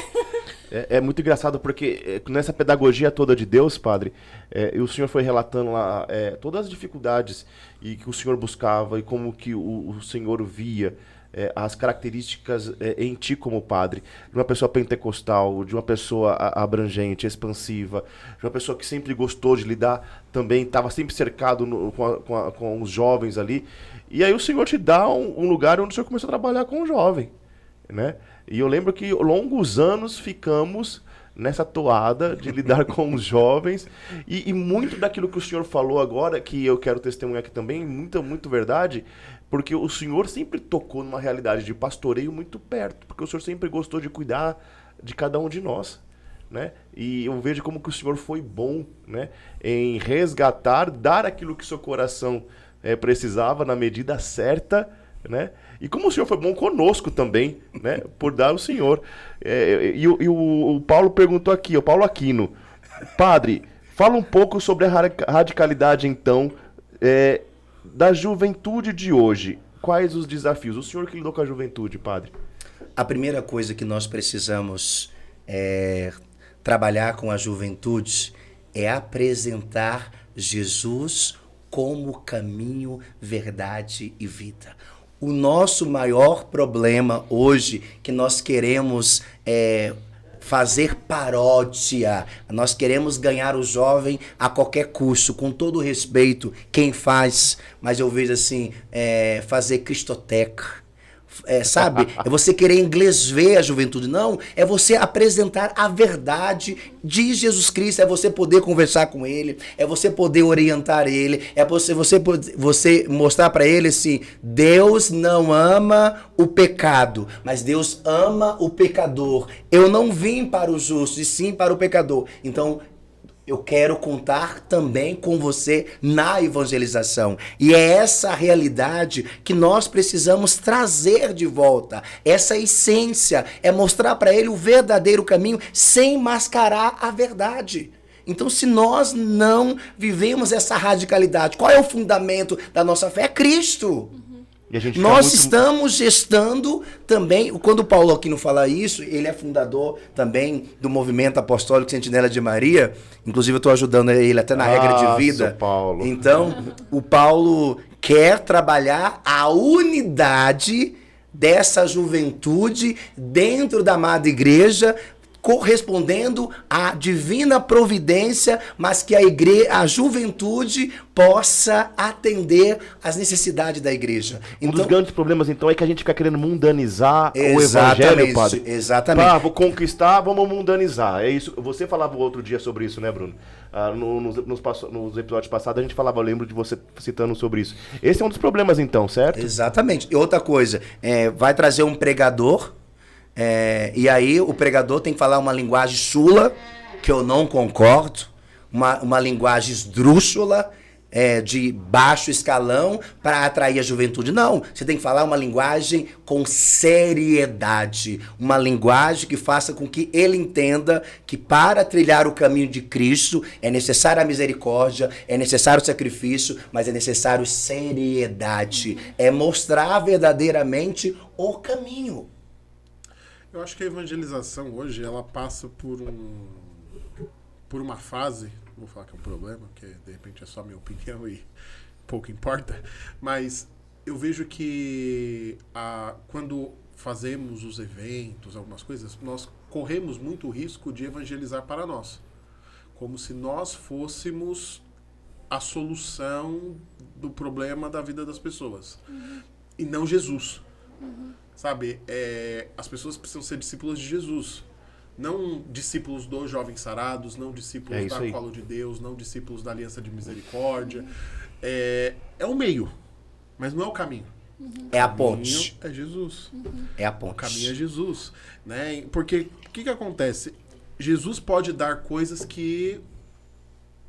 É, é muito engraçado porque é, nessa pedagogia toda de Deus, padre, é, e o senhor foi relatando lá é, todas as dificuldades e que o senhor buscava e como que o, o senhor via é, as características é, em ti como padre, de uma pessoa pentecostal, de uma pessoa abrangente, expansiva, de uma pessoa que sempre gostou de lidar também, estava sempre cercado no, com, a, com, a, com, os jovens ali. E aí o Senhor te dá um, um, lugar onde o Senhor começou a trabalhar com o jovem, né? E eu lembro que longos anos ficamos nessa toada de lidar com os jovens e, e, muito daquilo que o senhor falou agora que eu quero testemunhar aqui também muito muito verdade porque o senhor sempre tocou numa realidade de pastoreio muito perto, porque o senhor sempre gostou de cuidar de cada um de nós. Né? E eu vejo como que o Senhor foi bom, né? Em resgatar, dar aquilo que seu coração é, precisava na medida certa, né? E como o Senhor foi bom conosco também, né? Por dar o Senhor. É, e, e o, o, Paulo perguntou aqui, o Paulo Aquino, Padre, fala um pouco sobre a radicalidade então é, da juventude de hoje, quais os desafios? O senhor que lidou com a juventude, padre? A primeira coisa que nós precisamos é, trabalhar com a juventude é apresentar Jesus como caminho, verdade e vida. O nosso maior problema hoje que nós queremos é, fazer paródia. Nós queremos ganhar o jovem a qualquer custo, com todo respeito, quem faz, mas eu vejo assim, é, fazer cristoteca é, sabe? É você querer inglês ver a juventude. Não, é você apresentar a verdade de Jesus Cristo, é você poder conversar com ele, é você poder orientar ele, é você você, você mostrar para ele assim: Deus não ama o pecado, mas Deus ama o pecador. Eu não vim para o justo, e sim para o pecador. Então, eu quero contar também com você na evangelização. E é essa realidade que nós precisamos trazer de volta. Essa essência é mostrar para ele o verdadeiro caminho sem mascarar a verdade. Então, se nós não vivemos essa radicalidade, qual é o fundamento da nossa fé? É Cristo. Nós muito... estamos gestando também, quando o Paulo Aquino fala isso, ele é fundador também do movimento apostólico Sentinela de Maria, inclusive eu estou ajudando ele até na ah, regra de vida. Paulo. Então, o Paulo quer trabalhar a unidade dessa juventude dentro da amada igreja correspondendo à divina providência, mas que a igreja, a juventude possa atender às necessidades da igreja. Um então, dos grandes problemas então é que a gente fica querendo mundanizar o evangelho, padre. Exatamente. Ah, vou conquistar, vamos mundanizar. É isso. Você falava outro dia sobre isso, né, Bruno? Ah, no, nos, nos, nos, episódios passados a gente falava, eu lembro de você citando sobre isso. Esse é um dos problemas então, certo? Exatamente. E outra coisa, é, vai trazer um pregador é, e aí o pregador tem que falar uma linguagem chula, que eu não concordo, uma, uma linguagem esdrúxula, é, de baixo escalão para atrair a juventude. Não, você tem que falar uma linguagem com seriedade, uma linguagem que faça com que ele entenda que para trilhar o caminho de Cristo é necessária a misericórdia, é necessário o sacrifício, mas é necessário seriedade, é mostrar verdadeiramente o caminho. Eu acho que a evangelização hoje ela passa por um por uma fase, vou falar que é um problema, que de repente é só minha opinião e pouco importa, mas eu vejo que a, quando fazemos os eventos, algumas coisas, nós corremos muito risco de evangelizar para nós, como se nós fôssemos a solução do problema da vida das pessoas uhum. e não Jesus. Uhum. Sabe, é, as pessoas precisam ser discípulos de Jesus. Não discípulos dos jovens sarados, não discípulos é da aí. colo de Deus, não discípulos da aliança de misericórdia. É, é o meio, mas não é o caminho. Uhum. É a ponte. É Jesus. Uhum. É a ponte. O caminho é Jesus. Né? Porque o que, que acontece? Jesus pode dar coisas que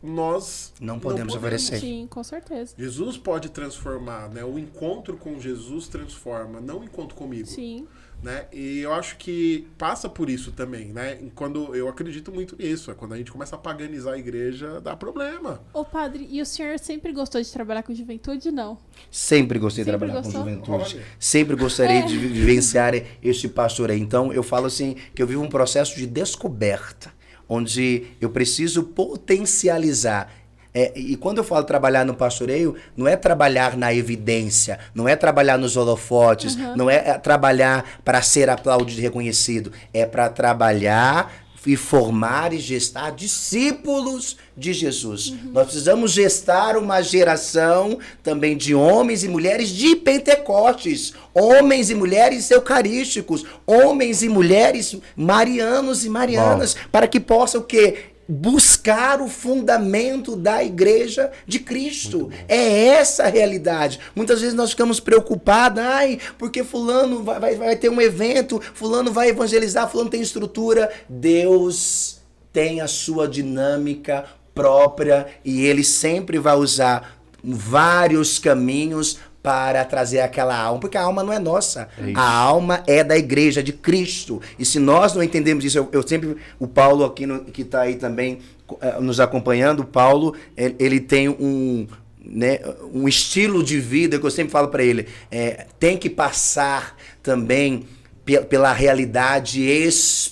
nós Não podemos oferecer. Sim, com certeza. Jesus pode transformar, né? O encontro com Jesus transforma, não o encontro comigo. Sim. Né? E eu acho que passa por isso também, né? Quando eu acredito muito nisso, é quando a gente começa a paganizar a igreja, dá problema. Ô, padre, e o senhor sempre gostou de trabalhar com juventude? Não. Sempre gostei de Sempre trabalhar gostou? com juventude. Olha. Sempre gostaria É. de vi- vivenciar este pastoreio. Então, eu falo assim, que eu vivo um processo de descoberta, onde eu preciso potencializar. É, e quando eu falo trabalhar no pastoreio, não é trabalhar na evidência, não é trabalhar nos holofotes, não é é trabalhar para ser aplaudido e reconhecido, é para trabalhar e formar e gestar discípulos de Jesus. Nós precisamos gestar uma geração também de homens e mulheres de Pentecostes, homens e mulheres eucarísticos, homens e mulheres marianos e marianas, para que possam o quê? Buscar o fundamento da igreja de Cristo. É essa a realidade. Muitas vezes nós ficamos preocupados, ai, porque fulano vai, vai, vai ter um evento, fulano vai evangelizar, fulano tem estrutura. Deus tem a sua dinâmica própria e ele sempre vai usar vários caminhos para trazer aquela alma, porque a alma não é nossa. a alma é da igreja de Cristo. E se nós não entendemos isso, eu, eu sempre o Paulo aqui no- que está aí também eh, nos acompanhando, o Paulo, ele, ele tem um né, um estilo de vida que eu sempre falo para ele, é, tem que passar também pe- pela realidade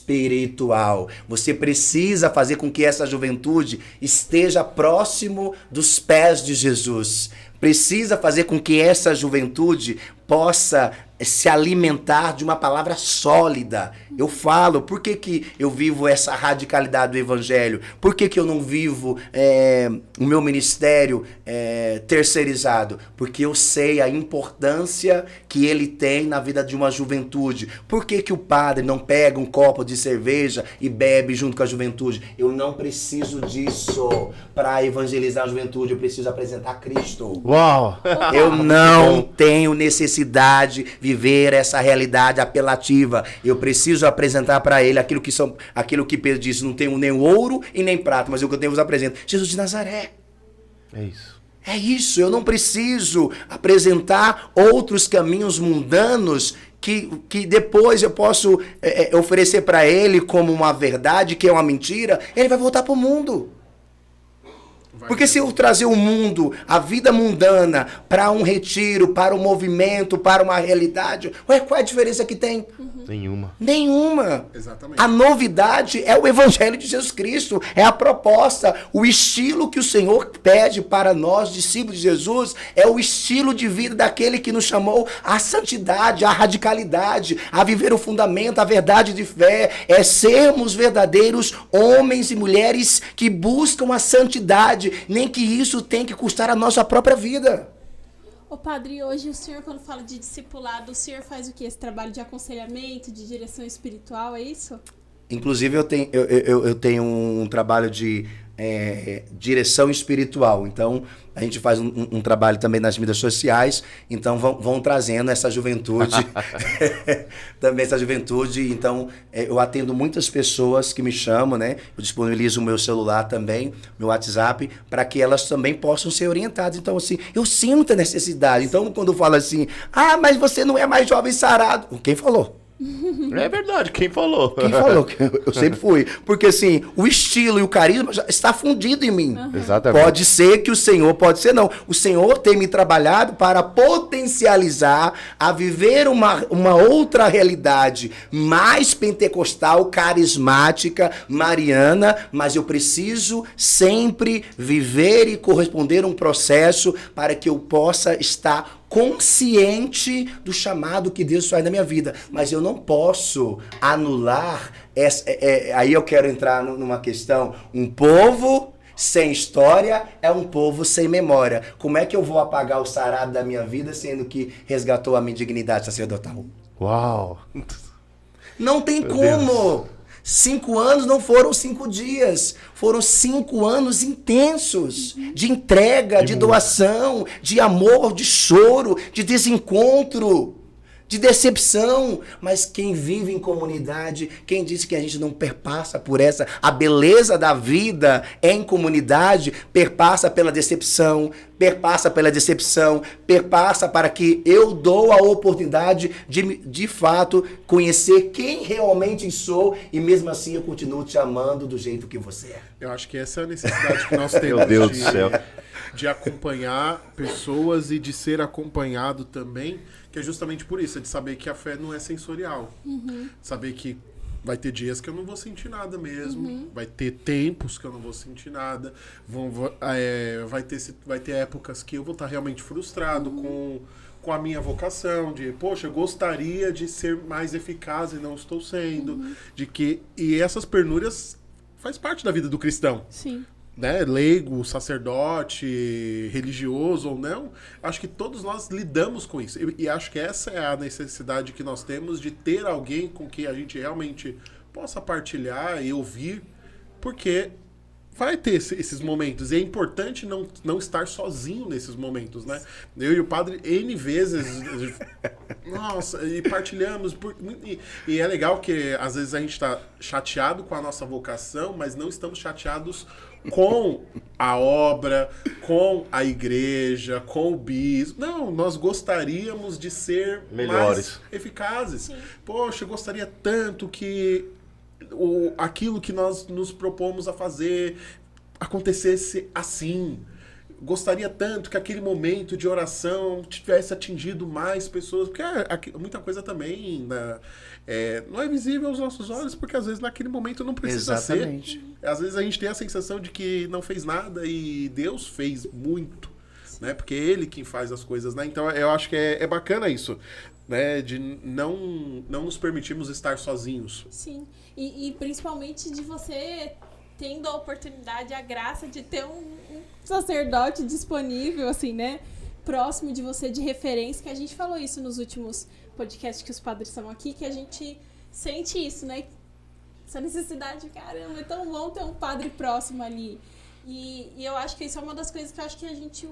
espiritual. Você precisa fazer com que essa juventude esteja próximo dos pés de Jesus. Precisa fazer com que essa juventude possa se alimentar de uma palavra sólida. Eu falo, por que, que eu vivo essa radicalidade do evangelho? Por que, que eu não vivo é, o meu ministério é, terceirizado? Porque eu sei a importância que ele tem na vida de uma juventude. Por que, que o padre não pega um copo de cerveja e bebe junto com a juventude? Eu não preciso disso para evangelizar a juventude. Eu preciso apresentar Cristo. Uau! Eu não tenho necessidade de viver essa realidade apelativa. Eu preciso apresentar para ele aquilo que são, aquilo que Pedro disse, não tenho nem ouro e nem prata, mas o que eu tenho vos apresento. Jesus de Nazaré. É isso. É isso, eu não preciso apresentar outros caminhos mundanos que, que depois eu posso é, é, oferecer para ele como uma verdade, que é uma mentira, ele vai voltar para o mundo. Porque se eu trazer o mundo, a vida mundana, para um retiro, para um movimento, para uma realidade, ué, qual é a diferença que tem? Nenhuma. Nenhuma. Exatamente. A novidade é o Evangelho de Jesus Cristo, é a proposta, o estilo que o Senhor pede para nós, discípulos de Jesus, é o estilo de vida daquele que nos chamou à santidade, à radicalidade, a viver o fundamento, a verdade de fé, é sermos verdadeiros homens e mulheres que buscam a santidade, nem que isso tenha que custar a nossa própria vida. Ô padre, hoje o senhor, quando fala de discipulado, o senhor faz o que? Esse trabalho de aconselhamento, de direção espiritual, é isso? Inclusive, eu tenho, eu, eu, eu tenho um trabalho de é, direção espiritual. Então, a gente faz um, um- um trabalho também nas mídias sociais. Então, vão, vão trazendo essa juventude. também essa juventude. Então, é, eu atendo muitas pessoas que me chamam, né? Eu disponibilizo o meu celular também, meu WhatsApp, para que elas também possam ser orientadas. Então, assim, eu sinto a necessidade. Então, quando eu falo assim, ah, mas você não é mais jovem sarado. Quem falou? É verdade, quem falou? Quem falou que eu sempre fui? Porque assim, o estilo e o carisma já está fundido em mim. Exatamente. Pode ser que o Senhor, pode ser não. O Senhor tem me trabalhado para potencializar a viver uma, uma outra realidade mais pentecostal, carismática, mariana, mas eu preciso sempre viver e corresponder a um processo para que eu possa estar consciente do chamado que Deus faz na minha vida. Mas eu não posso anular. Essa, é- é- aí eu quero entrar nu- numa questão. Um povo sem história é um povo sem memória. Como é que eu vou apagar o sarado da minha vida sendo que resgatou a minha dignidade sacerdotal? Uau! Não tem Meu como. Cinco anos não foram cinco dias. Foram cinco anos intensos de entrega, de doação, de amor, de choro, de desencontro, de decepção. Mas quem vive em comunidade, quem disse que a gente não perpassa por essa, a beleza da vida em comunidade perpassa pela decepção, perpassa pela decepção, perpassa para que eu dou a oportunidade de, de fato, conhecer quem realmente sou e mesmo assim eu continuo te amando do jeito que você é. Eu acho que essa é a necessidade que nós temos Meu Deus de, do céu. De acompanhar pessoas e de ser acompanhado também, que é justamente por isso, é de saber que a fé não é sensorial. Saber que vai ter dias que eu não vou sentir nada mesmo, vai ter tempos que eu não vou sentir nada, vão, é, vai, ter, vai ter épocas que eu vou estar realmente frustrado com, com a minha vocação, de, poxa, eu gostaria de ser mais eficaz e não estou sendo, de que, e essas penúrias faz parte da vida do cristão. Sim. Né, leigo, sacerdote, religioso ou não, acho que todos nós lidamos com isso. E, e acho que essa é a necessidade que nós temos de ter alguém com quem a gente realmente possa partilhar e ouvir, porque vai ter esse- esses momentos. E é importante não, não estar sozinho nesses momentos, né? Eu e o padre, N vezes, nossa, e partilhamos. por- e, e é legal que às vezes a gente está chateado com a nossa vocação, mas não estamos chateados com a obra, com a igreja, com o bispo. Não, nós gostaríamos de ser Melhores. mais eficazes. Poxa, eu gostaria tanto que o, aquilo que nós nos propomos a fazer acontecesse assim. Gostaria tanto que aquele momento de oração tivesse atingido mais pessoas, porque é, aqui- muita coisa também né, é, não é visível aos nossos olhos, porque às vezes naquele momento não precisa Exatamente. ser. Às vezes a gente tem a sensação de que não fez nada e Deus fez muito, né? Porque é Ele quem faz as coisas, né? Então eu acho que é, é bacana isso, né? De não, não nos permitirmos estar sozinhos. Sim. E, e principalmente de você tendo a oportunidade, a graça de ter um, um sacerdote disponível, assim, né? Próximo de você, de referência, que a gente falou isso nos últimos podcasts que os padres estão aqui, que a gente sente isso, né? Essa necessidade, caramba, é tão bom ter um padre próximo ali. E, e eu acho que isso é uma das coisas que eu acho que a gente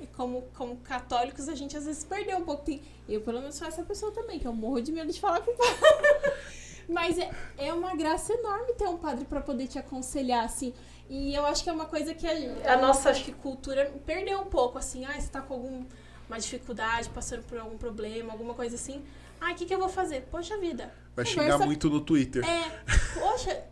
e como, como católicos, a gente às vezes perdeu um pouco. Eu, pelo menos, sou essa pessoa também, que eu morro de medo de falar com o padre. Mas é, é uma graça enorme ter um padre para poder te aconselhar, assim. E eu acho que é uma coisa que a, a nossa acho que cultura perdeu um pouco, assim. Ah, você tá com alguma dificuldade, passando por algum problema, alguma coisa assim. Ah, o que, que eu vou fazer? Poxa vida. Vai conversa xingar muito no Twitter. é, poxa,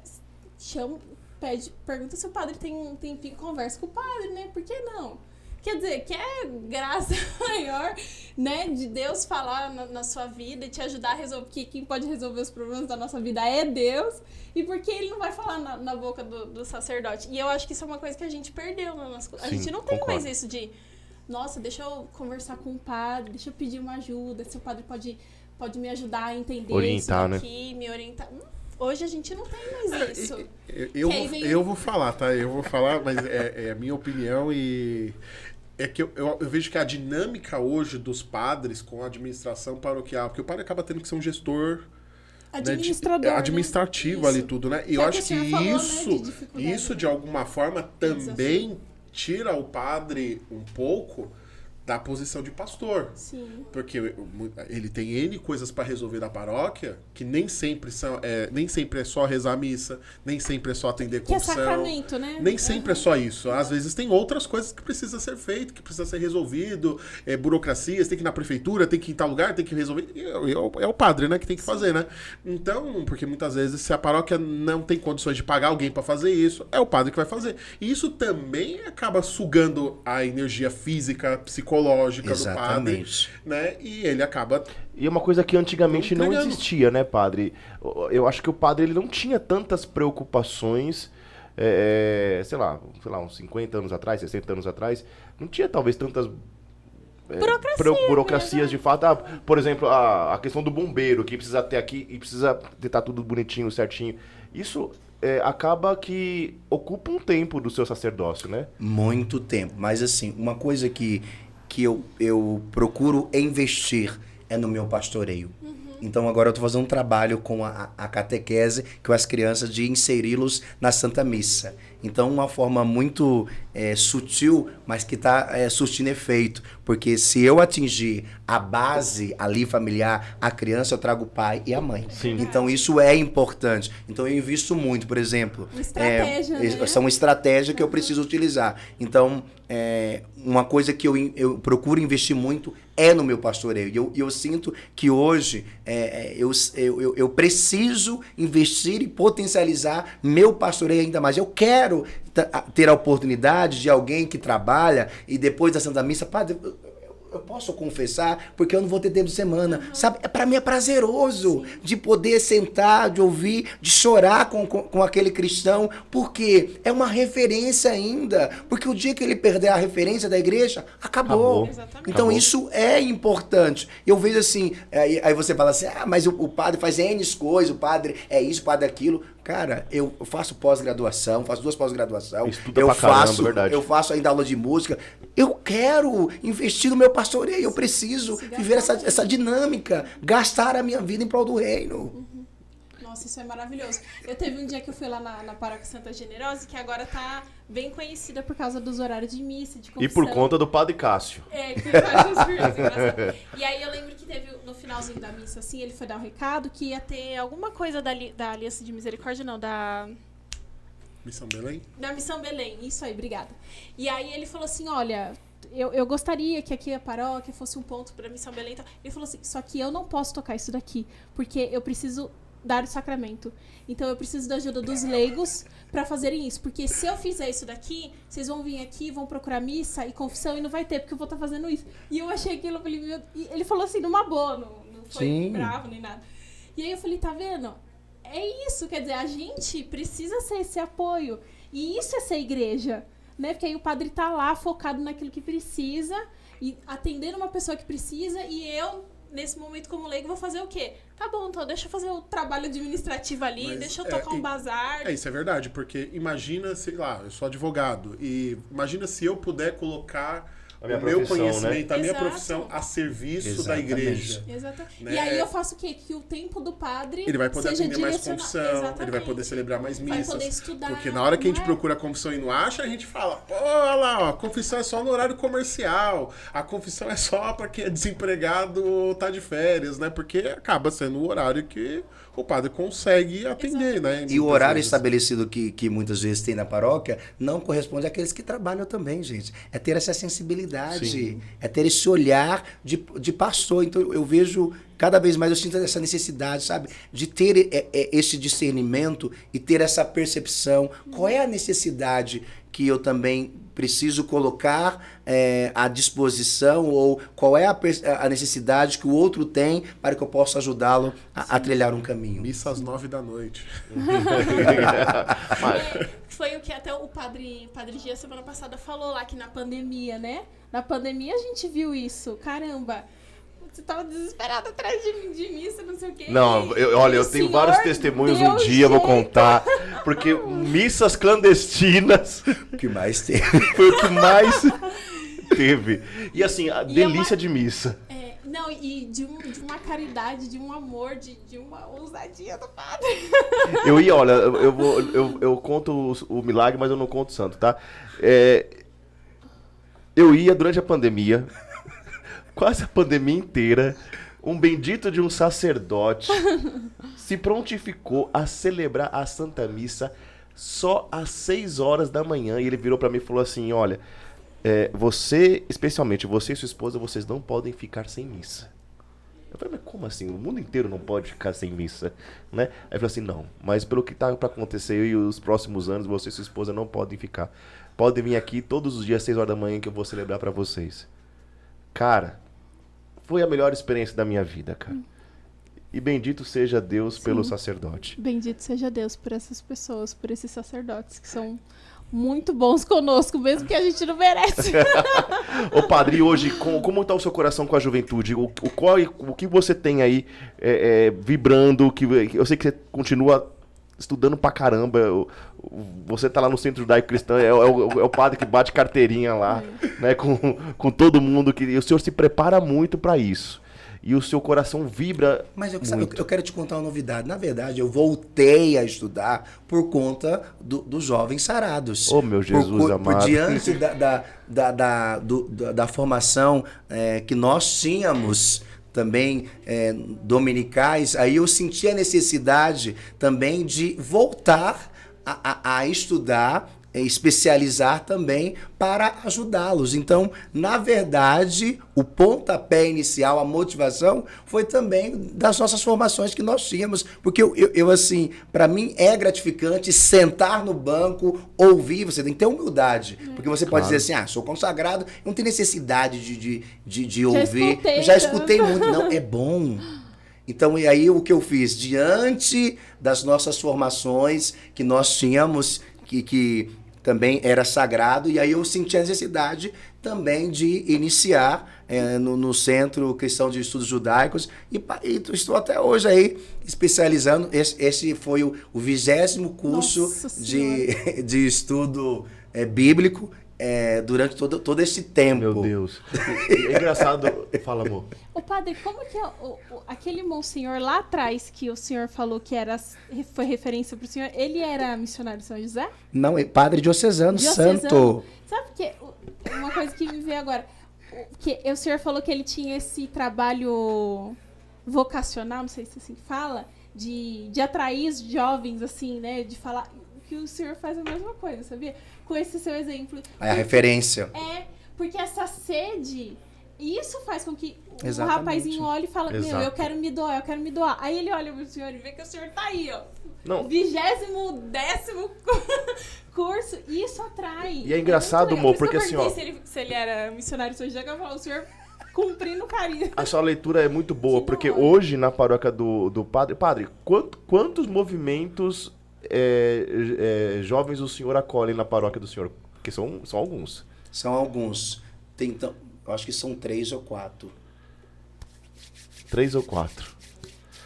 chama, pede, pergunta se o padre tem um tempinho, conversa com o padre, né? Por que não? Quer dizer, quer graça maior, né, de Deus falar na, na sua vida e te ajudar a resolver, porque quem pode resolver os problemas da nossa vida é Deus, e porque ele não vai falar na, na boca do, do sacerdote. E eu acho que isso é uma coisa que a gente perdeu na nossa A Sim, gente não tem concordo. mais isso de, nossa, deixa eu conversar com o padre, deixa eu pedir uma ajuda, se o padre pode, pode me ajudar a entender Orientar, né? isso daqui, me orientar. Hum, Hoje a gente não tem mais isso. Eu, eu, vou, vem- eu vou falar, tá? Eu vou falar, mas é, é a minha opinião e. É que eu, eu, eu vejo que a dinâmica hoje dos padres com a administração paroquial, porque o padre acaba tendo que ser um gestor né, de- Administrador. é, né? administrativo Isso. ali tudo, né? E eu é acho que que falou, né, isso, de dificuldade. isso de alguma forma também tira o padre um pouco da posição de pastor. Sim. Porque ele tem N coisas para resolver da paróquia, que nem sempre são, é, nem sempre é só rezar a missa, nem sempre é só atender Que é confissão. sacramento, né? Nem sempre é só isso. Às vezes tem outras coisas que precisa ser feito, que precisa ser resolvido, é, burocracias, tem que ir na prefeitura, tem que ir em tal lugar, tem que resolver. É, é o- é o padre, né, que tem que fazer, né? Então, porque muitas vezes se a paróquia não tem condições de pagar alguém para fazer isso, é o padre que vai fazer. E isso também acaba sugando a energia física, psicológica do padre, Exatamente. né? E ele acaba E é uma coisa que antigamente não existia, né, padre? Eu acho que o padre ele não tinha tantas preocupações, é, é, sei lá, sei lá, uns 50 anos atrás, 60 anos atrás, não tinha talvez tantas é, Burocracia, pro- burocracias de fato. Ah, por exemplo, a, a questão do bombeiro, que precisa ter aqui e precisa ter tá tudo bonitinho, certinho. Isso é, acaba que ocupa um tempo do seu sacerdócio, né? Muito tempo. Mas assim, uma coisa que, que eu, eu procuro investir é no meu pastoreio. Então agora eu estou fazendo um trabalho com a, a catequese, com as crianças, de inseri-los na Santa Missa. Então, uma forma muito é, sutil, mas que está é, surtindo efeito. Porque se eu atingir a base ali familiar, a criança, eu trago o pai e a mãe. Sim. Então, isso é importante. Então, eu invisto muito, por exemplo. Uma estratégia, é, né? São estratégias que eu preciso utilizar. Então, é, uma coisa que eu, eu procuro investir muito é no meu pastoreio. E eu, eu sinto que hoje é, é, eu, eu- eu preciso investir e potencializar meu pastoreio ainda mais. Eu quero ta- ter a oportunidade de alguém que trabalha e depois da Santa Missa, padre, eu- posso confessar porque eu não vou ter tempo de semana. Sabe? É, para mim é prazeroso de poder sentar, de ouvir, de chorar com, com, com aquele cristão, porque é uma referência ainda. Porque o dia que ele perder a referência da igreja, acabou. Acabou. Então Acabou. isso é importante. Eu vejo assim, aí, aí você fala assim, ah, mas o, o padre faz N coisas, o padre é isso, o padre é aquilo. Cara, eu faço pós-graduação, faço duas pós-graduação. Estuda Eu pra caramba, faço, verdade. eu faço ainda aula de música. Eu quero investir no meu pastoreio, eu preciso viver essa, essa dinâmica, gastar a minha vida em prol do reino. Nossa, isso é maravilhoso. Eu teve um dia que eu fui lá na, na Paróquia Santa Generosa, que agora tá bem conhecida por causa dos horários de missa, de E confissão. por conta do Padre Cássio. É, que engraçado. E aí eu lembro que teve no finalzinho da missa, assim, ele foi dar um recado que ia ter alguma coisa da, da Aliança de Misericórdia, não, da, Missão Belém? da Missão Belém. Isso aí, obrigada. E aí ele falou assim: olha. Eu, eu gostaria que aqui a paróquia fosse um ponto para Missão Belém. e tal. Ele falou assim: só que eu não posso tocar isso daqui, porque eu preciso dar o sacramento. Então eu preciso da ajuda dos leigos para fazerem isso. Porque se eu fizer isso daqui, vocês vão vir aqui, vão procurar missa e confissão e não vai ter, porque eu vou estar fazendo isso. E eu achei aquilo, eu falei, meu... ele falou assim, numa boa, não, não foi Sim. bravo nem nada. E aí eu falei, tá vendo? É isso, quer dizer, a gente precisa ser esse apoio. E isso é ser igreja, né? Porque aí o padre tá lá focado naquilo que precisa e atendendo uma pessoa que precisa e eu nesse momento como leigo vou fazer o quê? Tá bom, então deixa eu fazer o trabalho administrativo ali, Mas deixa eu é, tocar um e- bazar. É, isso é verdade, porque imagina, sei lá, eu sou advogado, e imagina se eu puder colocar A minha o meu profissão, né? conhecimento, a minha Exato. profissão a serviço Exatamente. da igreja. Exato. Né? E aí eu faço o quê? Que o tempo do padre Ele vai poder atender mais confissão, ele vai Exatamente. poder celebrar mais Vai missas. poder estudar, porque na hora que a gente é? procura a confissão e não acha, a gente fala, pô, olha lá, ó, a confissão é só no horário comercial, a confissão é só para quem é desempregado ou tá de férias, né? Porque acaba sendo o horário que o padre consegue atender, né? E o horário vezes. estabelecido que, que muitas vezes tem na paróquia não corresponde àqueles que trabalham também, gente. É ter essa sensibilidade, Sim. é ter esse olhar de, de pastor. Então eu vejo, cada vez mais eu sinto essa necessidade, sabe? De ter é, é, esse discernimento e ter essa percepção. Qual é a necessidade que eu também preciso colocar é, à disposição ou qual é a, a necessidade que o outro tem para que eu possa ajudá-lo a, a trilhar um caminho. Missa às nove da noite. É, foi o que até o padre, padre Gia semana passada falou lá que na pandemia, né? Na pandemia a gente viu isso. Caramba, você tava desesperado atrás de, de missa, não sei o quê. Não, eu- olha, eu tenho vários testemunhos um dia, eu vou jeito. contar. Porque missas clandestinas O que mais tem? foi o que mais teve. E assim, a E é delícia uma- de missa. É, não, e de, um- de uma caridade, de um amor, de, de uma ousadia do padre. Eu ia, olha, eu, eu, vou- eu, eu conto o, o milagre, mas eu não conto o santo, tá? É, eu ia durante a pandemia, quase a pandemia inteira, um bendito de um sacerdote se prontificou a celebrar a Santa Missa só às 6 horas da manhã. E ele virou pra mim e falou assim: Olha, é, você, especialmente você e sua esposa, vocês não podem ficar sem missa. Eu falei, mas como assim? O mundo inteiro não pode ficar sem missa, né? Aí ele falou assim, não, mas pelo que tá pra acontecer e os próximos anos, você e sua esposa não podem ficar. Podem vir aqui todos os dias, 6 horas da manhã, que eu vou celebrar pra vocês. Cara, foi a melhor experiência da minha vida, cara. E bendito seja Deus pelo sacerdote. Bendito seja Deus por essas pessoas, por esses sacerdotes que são muito bons conosco, mesmo que a gente não merece. Ô padre, e hoje, com- como está o seu coração com a juventude? O, o, qual, o que você tem aí é, é, vibrando? Que, eu sei que você continua estudando pra caramba. o- Você tá lá no Centro Judaico Cristão, é, o- é o, é o padre que bate carteirinha lá, né, com, com todo mundo. Que, e o senhor se prepara muito para isso. e o seu coração vibra Mas eu, sabe, eu, eu quero te contar uma novidade. Na verdade, eu voltei a estudar por conta do- dos jovens sarados. Oh, meu Jesus por, amado. Por diante da, da, da, da, do- da- da formação é, que nós tínhamos também é, dominicais, aí eu senti a necessidade também de voltar a, a- a estudar, é, especializar também para ajudá-los. Então, na verdade, o pontapé inicial, a motivação, foi também das nossas formações que nós tínhamos. Porque eu, eu, eu, assim, para mim é gratificante sentar no banco, ouvir, você tem que ter humildade. Porque você pode dizer assim, ah, sou consagrado, não tenho necessidade de, de, de, de ouvir. escutei já tanto. escutei muito. Não, é bom. Então, e aí o que eu fiz? Diante das nossas formações que nós tínhamos, que, que também era sagrado, e aí eu senti a necessidade também de iniciar eh, no, no Centro Cristão de Estudos Judaicos, e, e estou até hoje aí especializando. Esse, esse foi o vigésimo curso Nossa de, de estudo eh, bíblico eh, durante todo, todo esse tempo. Meu Deus. É engraçado. Fala, amor. Ô padre, como que é o, o- aquele monsenhor lá atrás que o senhor falou que era foi referência pro senhor, ele era missionário de São José? Não, é padre diocesano, Diocesano. santo. Sabe que uma coisa que me veio agora, o- que o senhor falou que ele tinha esse trabalho vocacional, não sei se assim fala, de, de atrair os jovens assim, né, de falar que o senhor faz a mesma coisa, sabia? Com esse seu exemplo. É a referência. É, porque essa sede, isso faz com que o Exatamente. rapazinho olhe e fala, meu, eu quero me doar, eu quero me doar. Aí ele olha pro senhor e vê que o senhor tá aí, ó. Não. Vigésimo, décimo curso, isso atrai. E é engraçado, legal. Mo, Por porque eu assim, ó- Se ele, se ele era missionário de São José, que eu falo, o senhor cumprindo o carinho. A sua leitura é muito boa, Que porque hoje na paróquia do, do padre. Padre, quanto- quantos movimentos é, é, jovens o senhor acolhe na paróquia do senhor? Porque são, são alguns. São alguns. Tem, então, eu acho que são três ou quatro. Três ou quatro.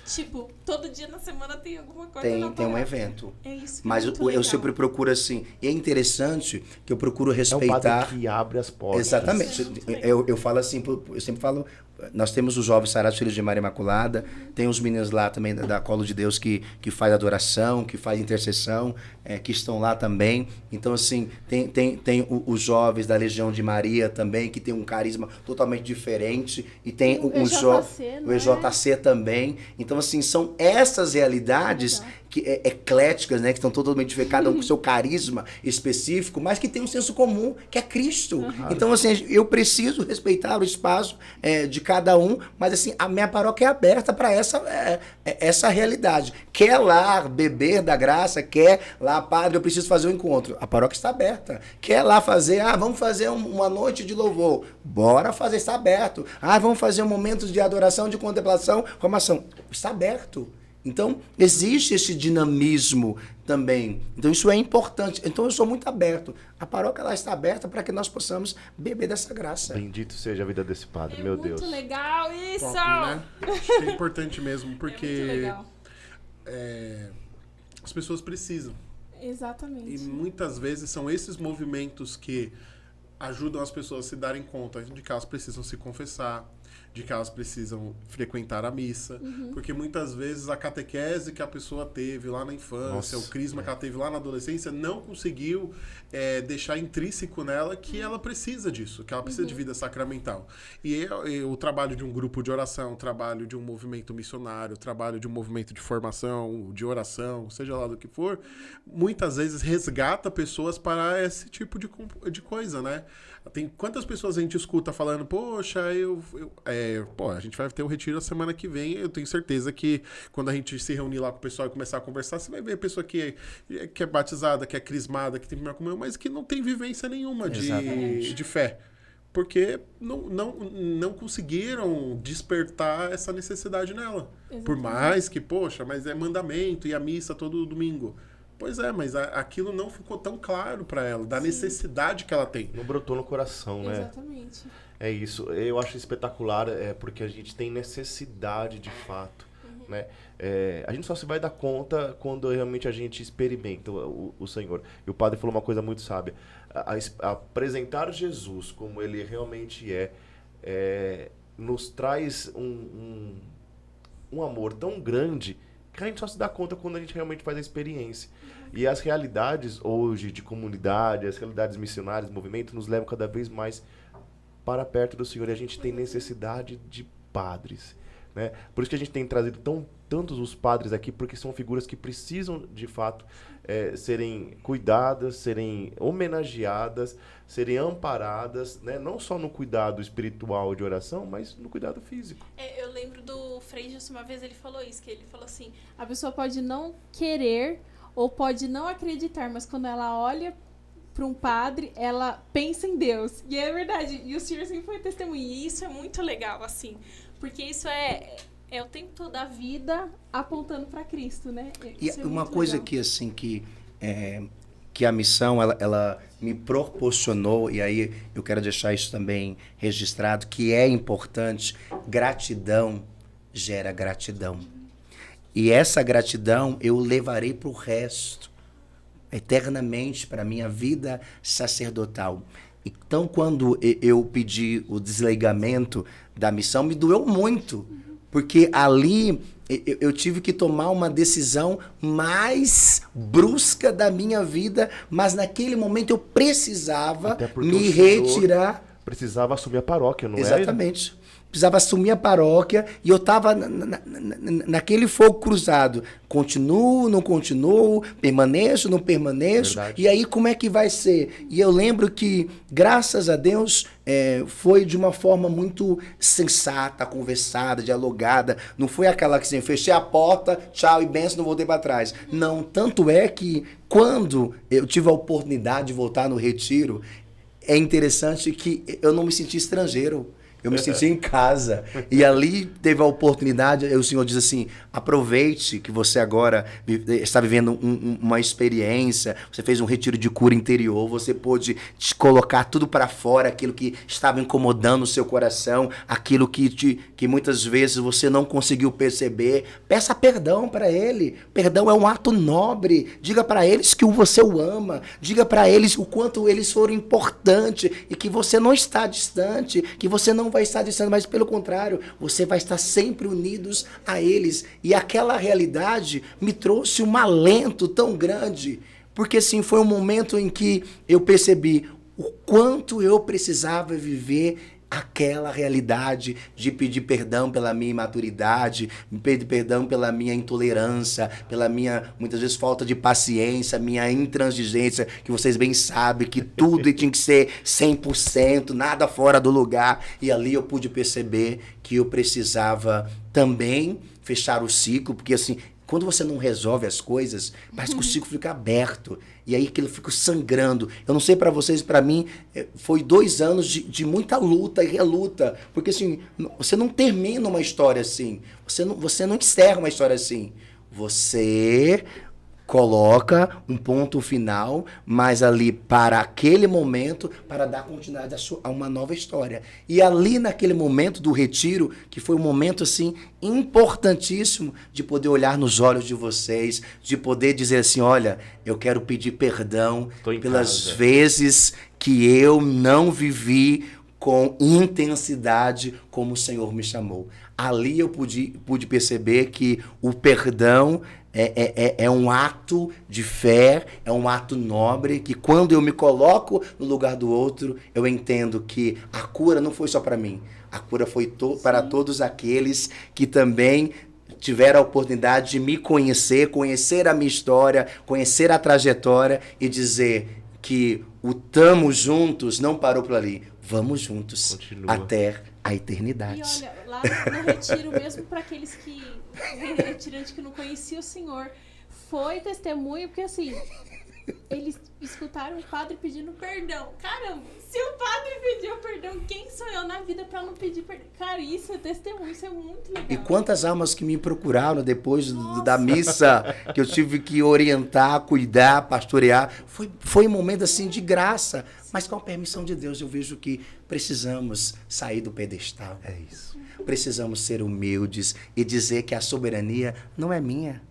Tipo, todo dia na semana tem alguma coisa Tem, tem um evento. É isso que é Mas muito eu, eu sempre procuro assim. E é interessante que eu procuro É respeitar. padre que abre as portas. Exatamente. É. Eu, eu falo assim, eu sempre falo, nós temos os jovens sarados filhos de Maria Imaculada, tem os meninos lá também da, da Colo de Deus que, que faz adoração, que faz intercessão, é, que estão lá também. Então, assim, tem, tem, tem o- os jovens da Legião de Maria também, que tem um carisma totalmente diferente, e tem O o, o, jo- EJC, o é? EJC também. Então, assim, são essas realidades Legal. Que é, ecléticas, né, que estão totalmente cada um com seu carisma específico, mas que tem um senso comum, que é Cristo. Então, assim, eu preciso respeitar o espaço é, de cada um, mas assim, a minha paróquia é aberta para essa, é, é, essa realidade. Quer lá beber da graça, quer lá, padre, eu preciso fazer um encontro. A paróquia está aberta. Quer lá fazer, ah, vamos fazer um- uma noite de louvor. Bora fazer, está aberto. Ah, vamos fazer um momento de adoração, de contemplação, formação. Está aberto. Então, existe esse dinamismo também. Então, isso é importante. Então, eu sou muito aberto. A paróquia ela está aberta para que nós possamos beber dessa graça. Bendito seja a vida desse padre, É meu muito Deus. legal isso! Top, né? Acho que é importante mesmo, É muito porque legal. é, as pessoas precisam. E Exatamente. muitas vezes são esses movimentos que ajudam as pessoas a se darem conta de que elas precisam se confessar, de que elas precisam frequentar a missa, Uhum. porque muitas vezes a catequese que a pessoa teve lá na infância, Nossa, o crisma é. que ela teve lá na adolescência, não conseguiu é, deixar intrínseco nela que ela precisa disso, que ela precisa de vida sacramental. E, é- é o trabalho de um grupo de oração, o trabalho de um movimento missionário, o trabalho de um movimento de formação, de oração, seja lá do que for, muitas vezes resgata pessoas para esse tipo de, de coisa, né? Tem quantas pessoas a gente escuta falando, poxa, eu, eu- é, pô, a gente vai ter o retiro a semana que vem. Eu tenho certeza que quando a gente se reunir lá com o pessoal e começar a conversar, você vai ver a pessoa que é, que é batizada, que é crismada, que tem primeira comunhão, mas que não tem vivência nenhuma de, Exatamente. de fé. Porque não, não, não conseguiram despertar essa necessidade nela. Por Exatamente. mais que, poxa, mas é mandamento e a missa todo domingo. Pois é, mas a- aquilo não ficou tão claro para ela, da Sim. necessidade que ela tem. Não brotou no coração, né? Exatamente. É isso. Eu acho espetacular, é porque a gente tem necessidade de fato. Uhum. Né? É, a gente só se vai dar conta quando realmente a gente experimenta o, o Senhor. E o padre falou uma coisa muito sábia. A- a es- apresentar Jesus como ele realmente é, é, nos traz um, um, um amor tão grande que a gente só se dá conta quando a gente realmente faz a experiência. E as realidades hoje de comunidade, as realidades missionárias, movimento, nos levam cada vez mais para perto do Senhor. E a gente tem necessidade de padres. Né? Por isso que a gente tem trazido tão, tantos os padres aqui, porque são figuras que precisam, de fato, é, serem cuidadas, serem homenageadas, serem amparadas, né? não só no cuidado espiritual de oração, mas no cuidado físico. É, eu lembro do Frei uma vez ele falou isso, que ele falou assim, a pessoa pode não querer ou pode não acreditar, mas quando ela olha para um padre, ela pensa em Deus. E é verdade. E o senhor sempre foi testemunha. E isso é muito legal, assim. Porque isso é, é o tempo todo da vida apontando para Cristo, né? Isso e é uma coisa legal. que, assim, que, é, que a missão, ela, ela me proporcionou, e aí eu quero deixar isso também registrado, que é importante, gratidão gera gratidão. E essa gratidão eu levarei para o resto eternamente para a minha vida sacerdotal. Então, quando eu pedi o desligamento da missão, me doeu muito, porque ali eu tive que tomar uma decisão mais brusca da minha vida, mas naquele momento eu precisava me retirar. Precisava assumir a paróquia, não é? Exatamente precisava assumir a paróquia e eu estava na, na, naquele fogo cruzado. Continuo, não continuo, permaneço, não permaneço. Verdade. E aí como é que vai ser? E eu lembro que, graças a Deus, é, foi de uma forma muito sensata, conversada, dialogada. Não foi aquela que assim, fechei a porta, tchau e benção, não voltei para trás. Não, tanto é que quando eu tive a oportunidade de voltar no retiro, é interessante que eu não me senti estrangeiro. Eu me senti em casa. E ali teve a oportunidade, o Senhor diz assim: aproveite que você agora está vivendo um, uma experiência, você fez um retiro de cura interior, você pôde colocar tudo para fora, aquilo que estava incomodando o seu coração, aquilo que, te, que muitas vezes você não conseguiu perceber. Peça perdão para Ele. Perdão é um ato nobre. Diga para eles que você o ama. Diga para eles o quanto eles foram importantes e que você não está distante, que você não vai estar distante, mas pelo contrário, você vai estar sempre unidos a eles. E aquela realidade me trouxe um alento tão grande, porque assim foi um momento em que eu percebi o quanto eu precisava viver aquela realidade de pedir perdão pela minha imaturidade, pedir perdão pela minha intolerância, pela minha, muitas vezes, falta de paciência, minha intransigência, que vocês bem sabem que tudo tinha que ser 100%, nada fora do lugar. E ali eu pude perceber que eu precisava também fechar o ciclo, porque assim, quando você não resolve as coisas, parece que o ciclo fica aberto. E aí aquilo fica sangrando. Eu não sei para vocês, para mim, é, foi dois anos de, de muita luta e reluta. Porque assim, você não termina uma história assim. Você não, você não encerra uma história assim. Você coloca um ponto final, mas ali para aquele momento, para dar continuidade a, sua, a, uma nova história. E ali naquele momento do retiro, que foi um momento assim importantíssimo de poder olhar nos olhos de vocês, de poder dizer assim, olha, eu quero pedir perdão pelas casa. vezes que eu não vivi com intensidade como o Senhor me chamou. Ali eu pude, pude perceber que o perdão é, é, é, é um ato de fé, é um ato nobre, que quando eu me coloco no lugar do outro, eu entendo que a cura não foi só para mim, a cura foi to para todos aqueles que também tiveram a oportunidade de me conhecer, conhecer a minha história, conhecer a trajetória e dizer que o tamo juntos não parou por ali. Vamos juntos Continua. até a eternidade. E olha, lá no retiro, mesmo para aqueles que retirante que não conhecia o Senhor foi testemunho, porque assim, eles escutaram o padre pedindo perdão. Caramba, se o padre pediu perdão, quem sou eu na vida para não pedir perdão? Cara, isso é testemunho, isso é muito legal. E quantas almas que me procuraram depois Nossa. da missa, que eu tive que orientar, cuidar, pastorear. Foi, foi um momento assim de graça, mas com a permissão de Deus eu vejo que precisamos sair do pedestal. É isso. Precisamos ser humildes e dizer que a soberania não é minha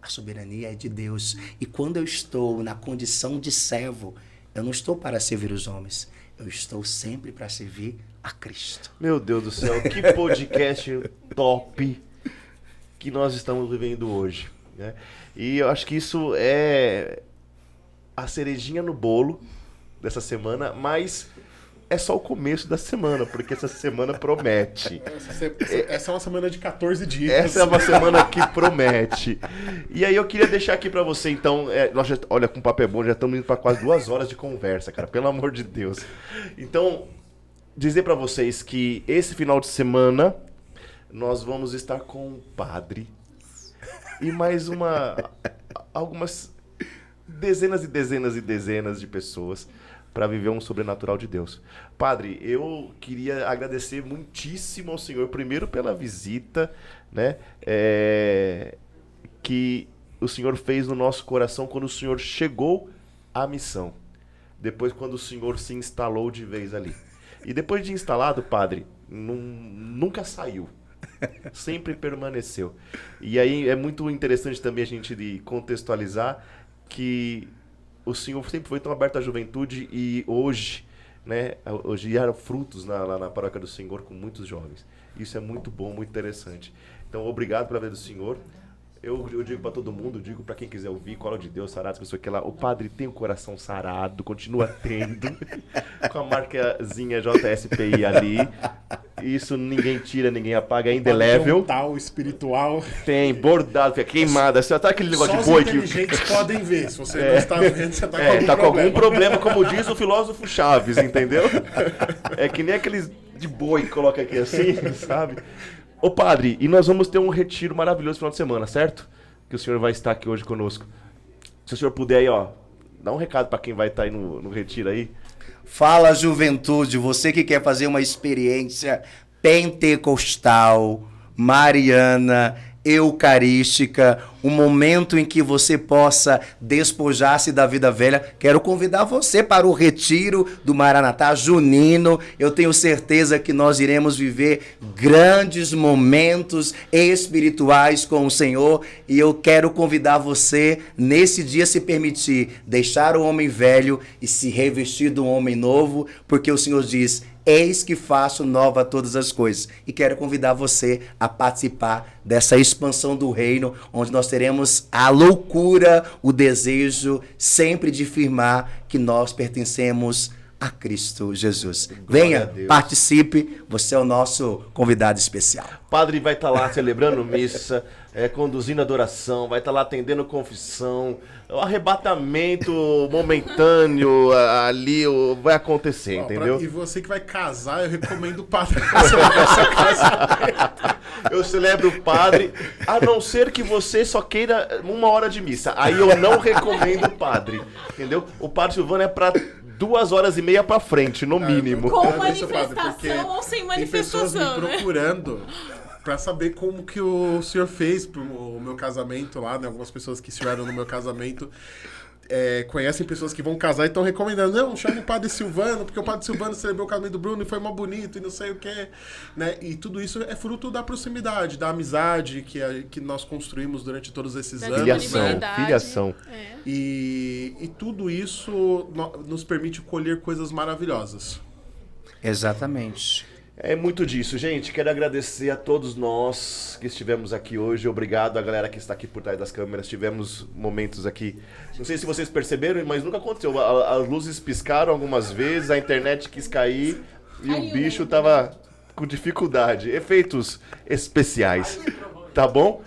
a soberania é de Deus. E quando eu estou na condição de servo, Eu não estou para servir os homens, eu estou sempre para servir a Cristo. Meu Deus do céu, que podcast top que nós estamos vivendo hoje. Né? E eu acho que isso é a cerejinha no bolo dessa semana, mas é só o começo da semana, porque essa semana promete. Essa, essa é uma semana de 14 dias. Essa é uma semana que promete. E aí eu queria deixar aqui pra você, então, é, nós já, olha, com papel bom, já estamos indo pra quase duas horas de conversa, cara, pelo amor de Deus. Então, dizer pra vocês que esse final de semana nós vamos estar com o padre e mais uma algumas dezenas e dezenas e dezenas de pessoas para viver um sobrenatural de Deus. Padre, eu queria agradecer muitíssimo ao Senhor, primeiro pela visita, né? é, que o Senhor fez no nosso coração quando o Senhor chegou à missão. Depois, quando o Senhor se instalou de vez ali. E depois de instalado, Padre, nun- nunca saiu sempre permaneceu. E aí é muito interessante também a gente contextualizar que o Senhor sempre foi tão aberto à juventude e hoje, né, hoje há frutos na, lá na paróquia do Senhor com muitos jovens. Isso é muito bom, muito interessante. Então, obrigado pela vida do Senhor. Eu, eu digo para todo mundo, digo para quem quiser ouvir, cola de Deus, sarado, pessoa que lá, o padre tem o coração sarado, continua tendo, com a marcazinha JSPI ali. Isso ninguém tira, ninguém apaga, é indelével. Tal espiritual. Tem bordado, fica queimada. Você tá aquele negócio Só de os boi que. inteligentes podem ver. Se você não está vendo, você tá com É, algum tá com problema. algum problema, como diz o filósofo Chaves, entendeu? É que nem aqueles de boi que coloca aqui assim, sabe? Ô padre, e nós vamos ter um retiro maravilhoso no final de semana, certo? Que o senhor vai estar aqui hoje conosco. Se o senhor puder aí, ó, dá um recado pra quem vai estar aí no, no retiro aí. Fala, juventude, você que quer fazer uma experiência pentecostal, mariana, eucarística, um momento em que você possa despojar-se da vida velha. Quero convidar você para o retiro do Maranatá Junino. Eu tenho certeza que nós iremos viver grandes momentos espirituais com o Senhor e eu quero convidar você nesse dia se permitir deixar o homem velho e se revestir do homem novo, porque o Senhor diz: Eis que faço nova todas as coisas. E quero convidar você a participar dessa expansão do reino, onde nós teremos a loucura, o desejo sempre de firmar que nós pertencemos a Cristo Jesus. a Venha, participe, você é o nosso convidado especial. Padre vai estar lá celebrando missa, é, conduzindo adoração, vai estar lá atendendo confissão. O arrebatamento momentâneo ali o- vai acontecer, Ó, pra- entendeu? E você que vai casar, eu recomendo o padre. Eu celebro o padre, a não ser que você só queira uma hora de missa. Aí eu não recomendo o padre, entendeu? O padre Silvano é pra duas horas e meia pra frente, no mínimo. Com manifestação ou sem Tem pessoas me manifestação, né? procurando pra saber como que o senhor fez pro o meu casamento lá, né? Algumas pessoas que estiveram no meu casamento é, conhecem pessoas que vão casar e estão recomendando, não, chama o padre Silvano, porque o padre Silvano celebrou o casamento do Bruno e foi mó bonito e não sei o que, né? E tudo isso é fruto da proximidade, da amizade que, a- que nós construímos durante todos esses Da anos. Filiação, né? disponibilidade. filiação. É. E, e tudo isso no- nos permite colher coisas maravilhosas. Exatamente. É muito disso, gente. Quero agradecer a todos nós que estivemos aqui hoje. Obrigado a galera que está aqui por trás das câmeras. Tivemos momentos aqui. Não sei se vocês perceberam, mas nunca aconteceu. As luzes piscaram algumas vezes, a internet quis cair e o bicho tava com dificuldade. Efeitos especiais. Tá bom?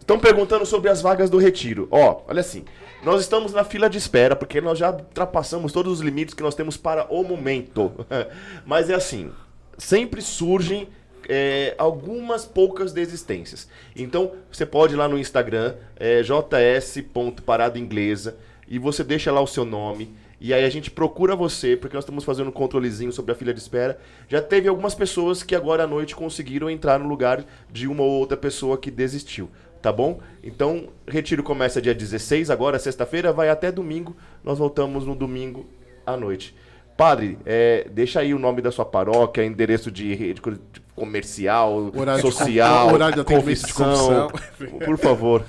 Estão perguntando sobre as vagas do retiro. Ó, olha assim. Nós estamos na fila de espera, porque nós já ultrapassamos todos os limites que nós temos para o momento. Mas é assim, sempre surgem é, algumas poucas desistências. Então, você pode ir lá no Instagram, é, js.parada inglesa, e você deixa lá o seu nome. E aí a gente procura você, porque nós estamos fazendo um controlezinho sobre a fila de espera. Já teve algumas pessoas que agora à noite conseguiram entrar no lugar de uma ou outra pessoa que desistiu. Tá bom? Então, retiro começa dia 16, agora sexta-feira, vai até domingo. Nós voltamos no domingo à noite. Padre, é, deixa aí o nome da sua paróquia, endereço de rede co- comercial, Horário social, horário de atendimento de confissão. confissão. Por favor.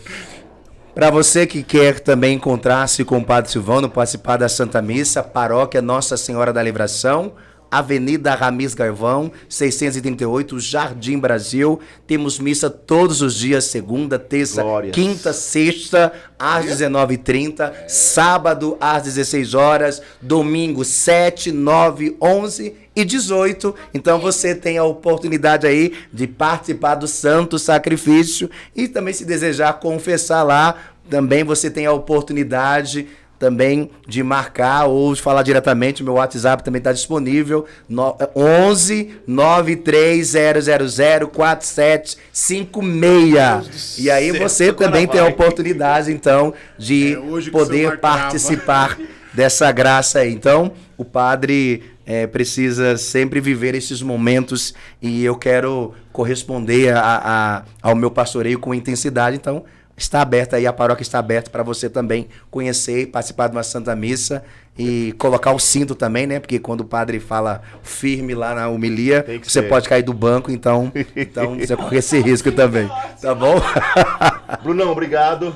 Para você que quer também encontrar-se com o Padre Silvano, participar da Santa Missa, Paróquia Nossa Senhora da Livração, Avenida Ramis Garvão, 638, Jardim Brasil. Temos missa todos os dias, segunda, terça, Glórias. quinta, sexta, às 19h30, sábado às 16 horas, domingo 7, 9, 11 e 18. Então você tem a oportunidade aí de participar do Santo Sacrifício e também se desejar confessar lá, também você tem a oportunidade também de marcar ou de falar diretamente. Meu WhatsApp também está disponível. No, 11 93000 4756. E aí você também tem a oportunidade, então, de É poder participar dessa graça aí. Então, o padre eh, precisa sempre viver esses momentos e eu quero corresponder a- a- ao meu pastoreio com intensidade. Então, está aberta aí, a paróquia está aberta para você também conhecer, participar de uma Santa Missa e colocar o cinto também, né? Porque quando o padre fala firme lá na homilia, você ser. pode cair do banco, então, então você corre esse risco também. Tá bom? Brunão, obrigado.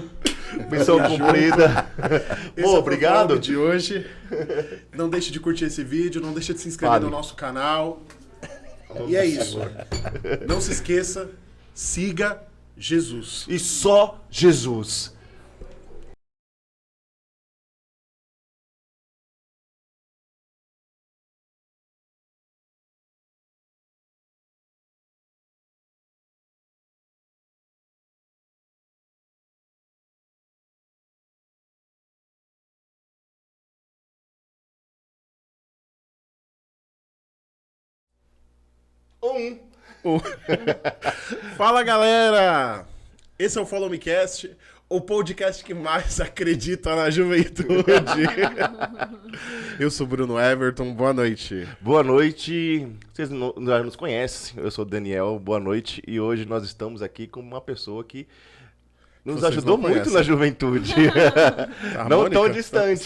Missão cumprida. Pô, é obrigado. de hoje. Não deixe de curtir esse vídeo, não deixe de se inscrever Padre. no nosso canal. E é isso. Não se esqueça, siga Jesus. E só Jesus. Um. Fala galera! Esse é o Follow Me Cast, o podcast que mais acredita na juventude. Eu sou Bruno Everton, boa noite. Boa noite. Vocês já nos conhecem. Eu sou o Daniel. Boa noite. E hoje nós estamos aqui com uma pessoa que nos Vocês ajudou não muito na juventude. Não tão distante.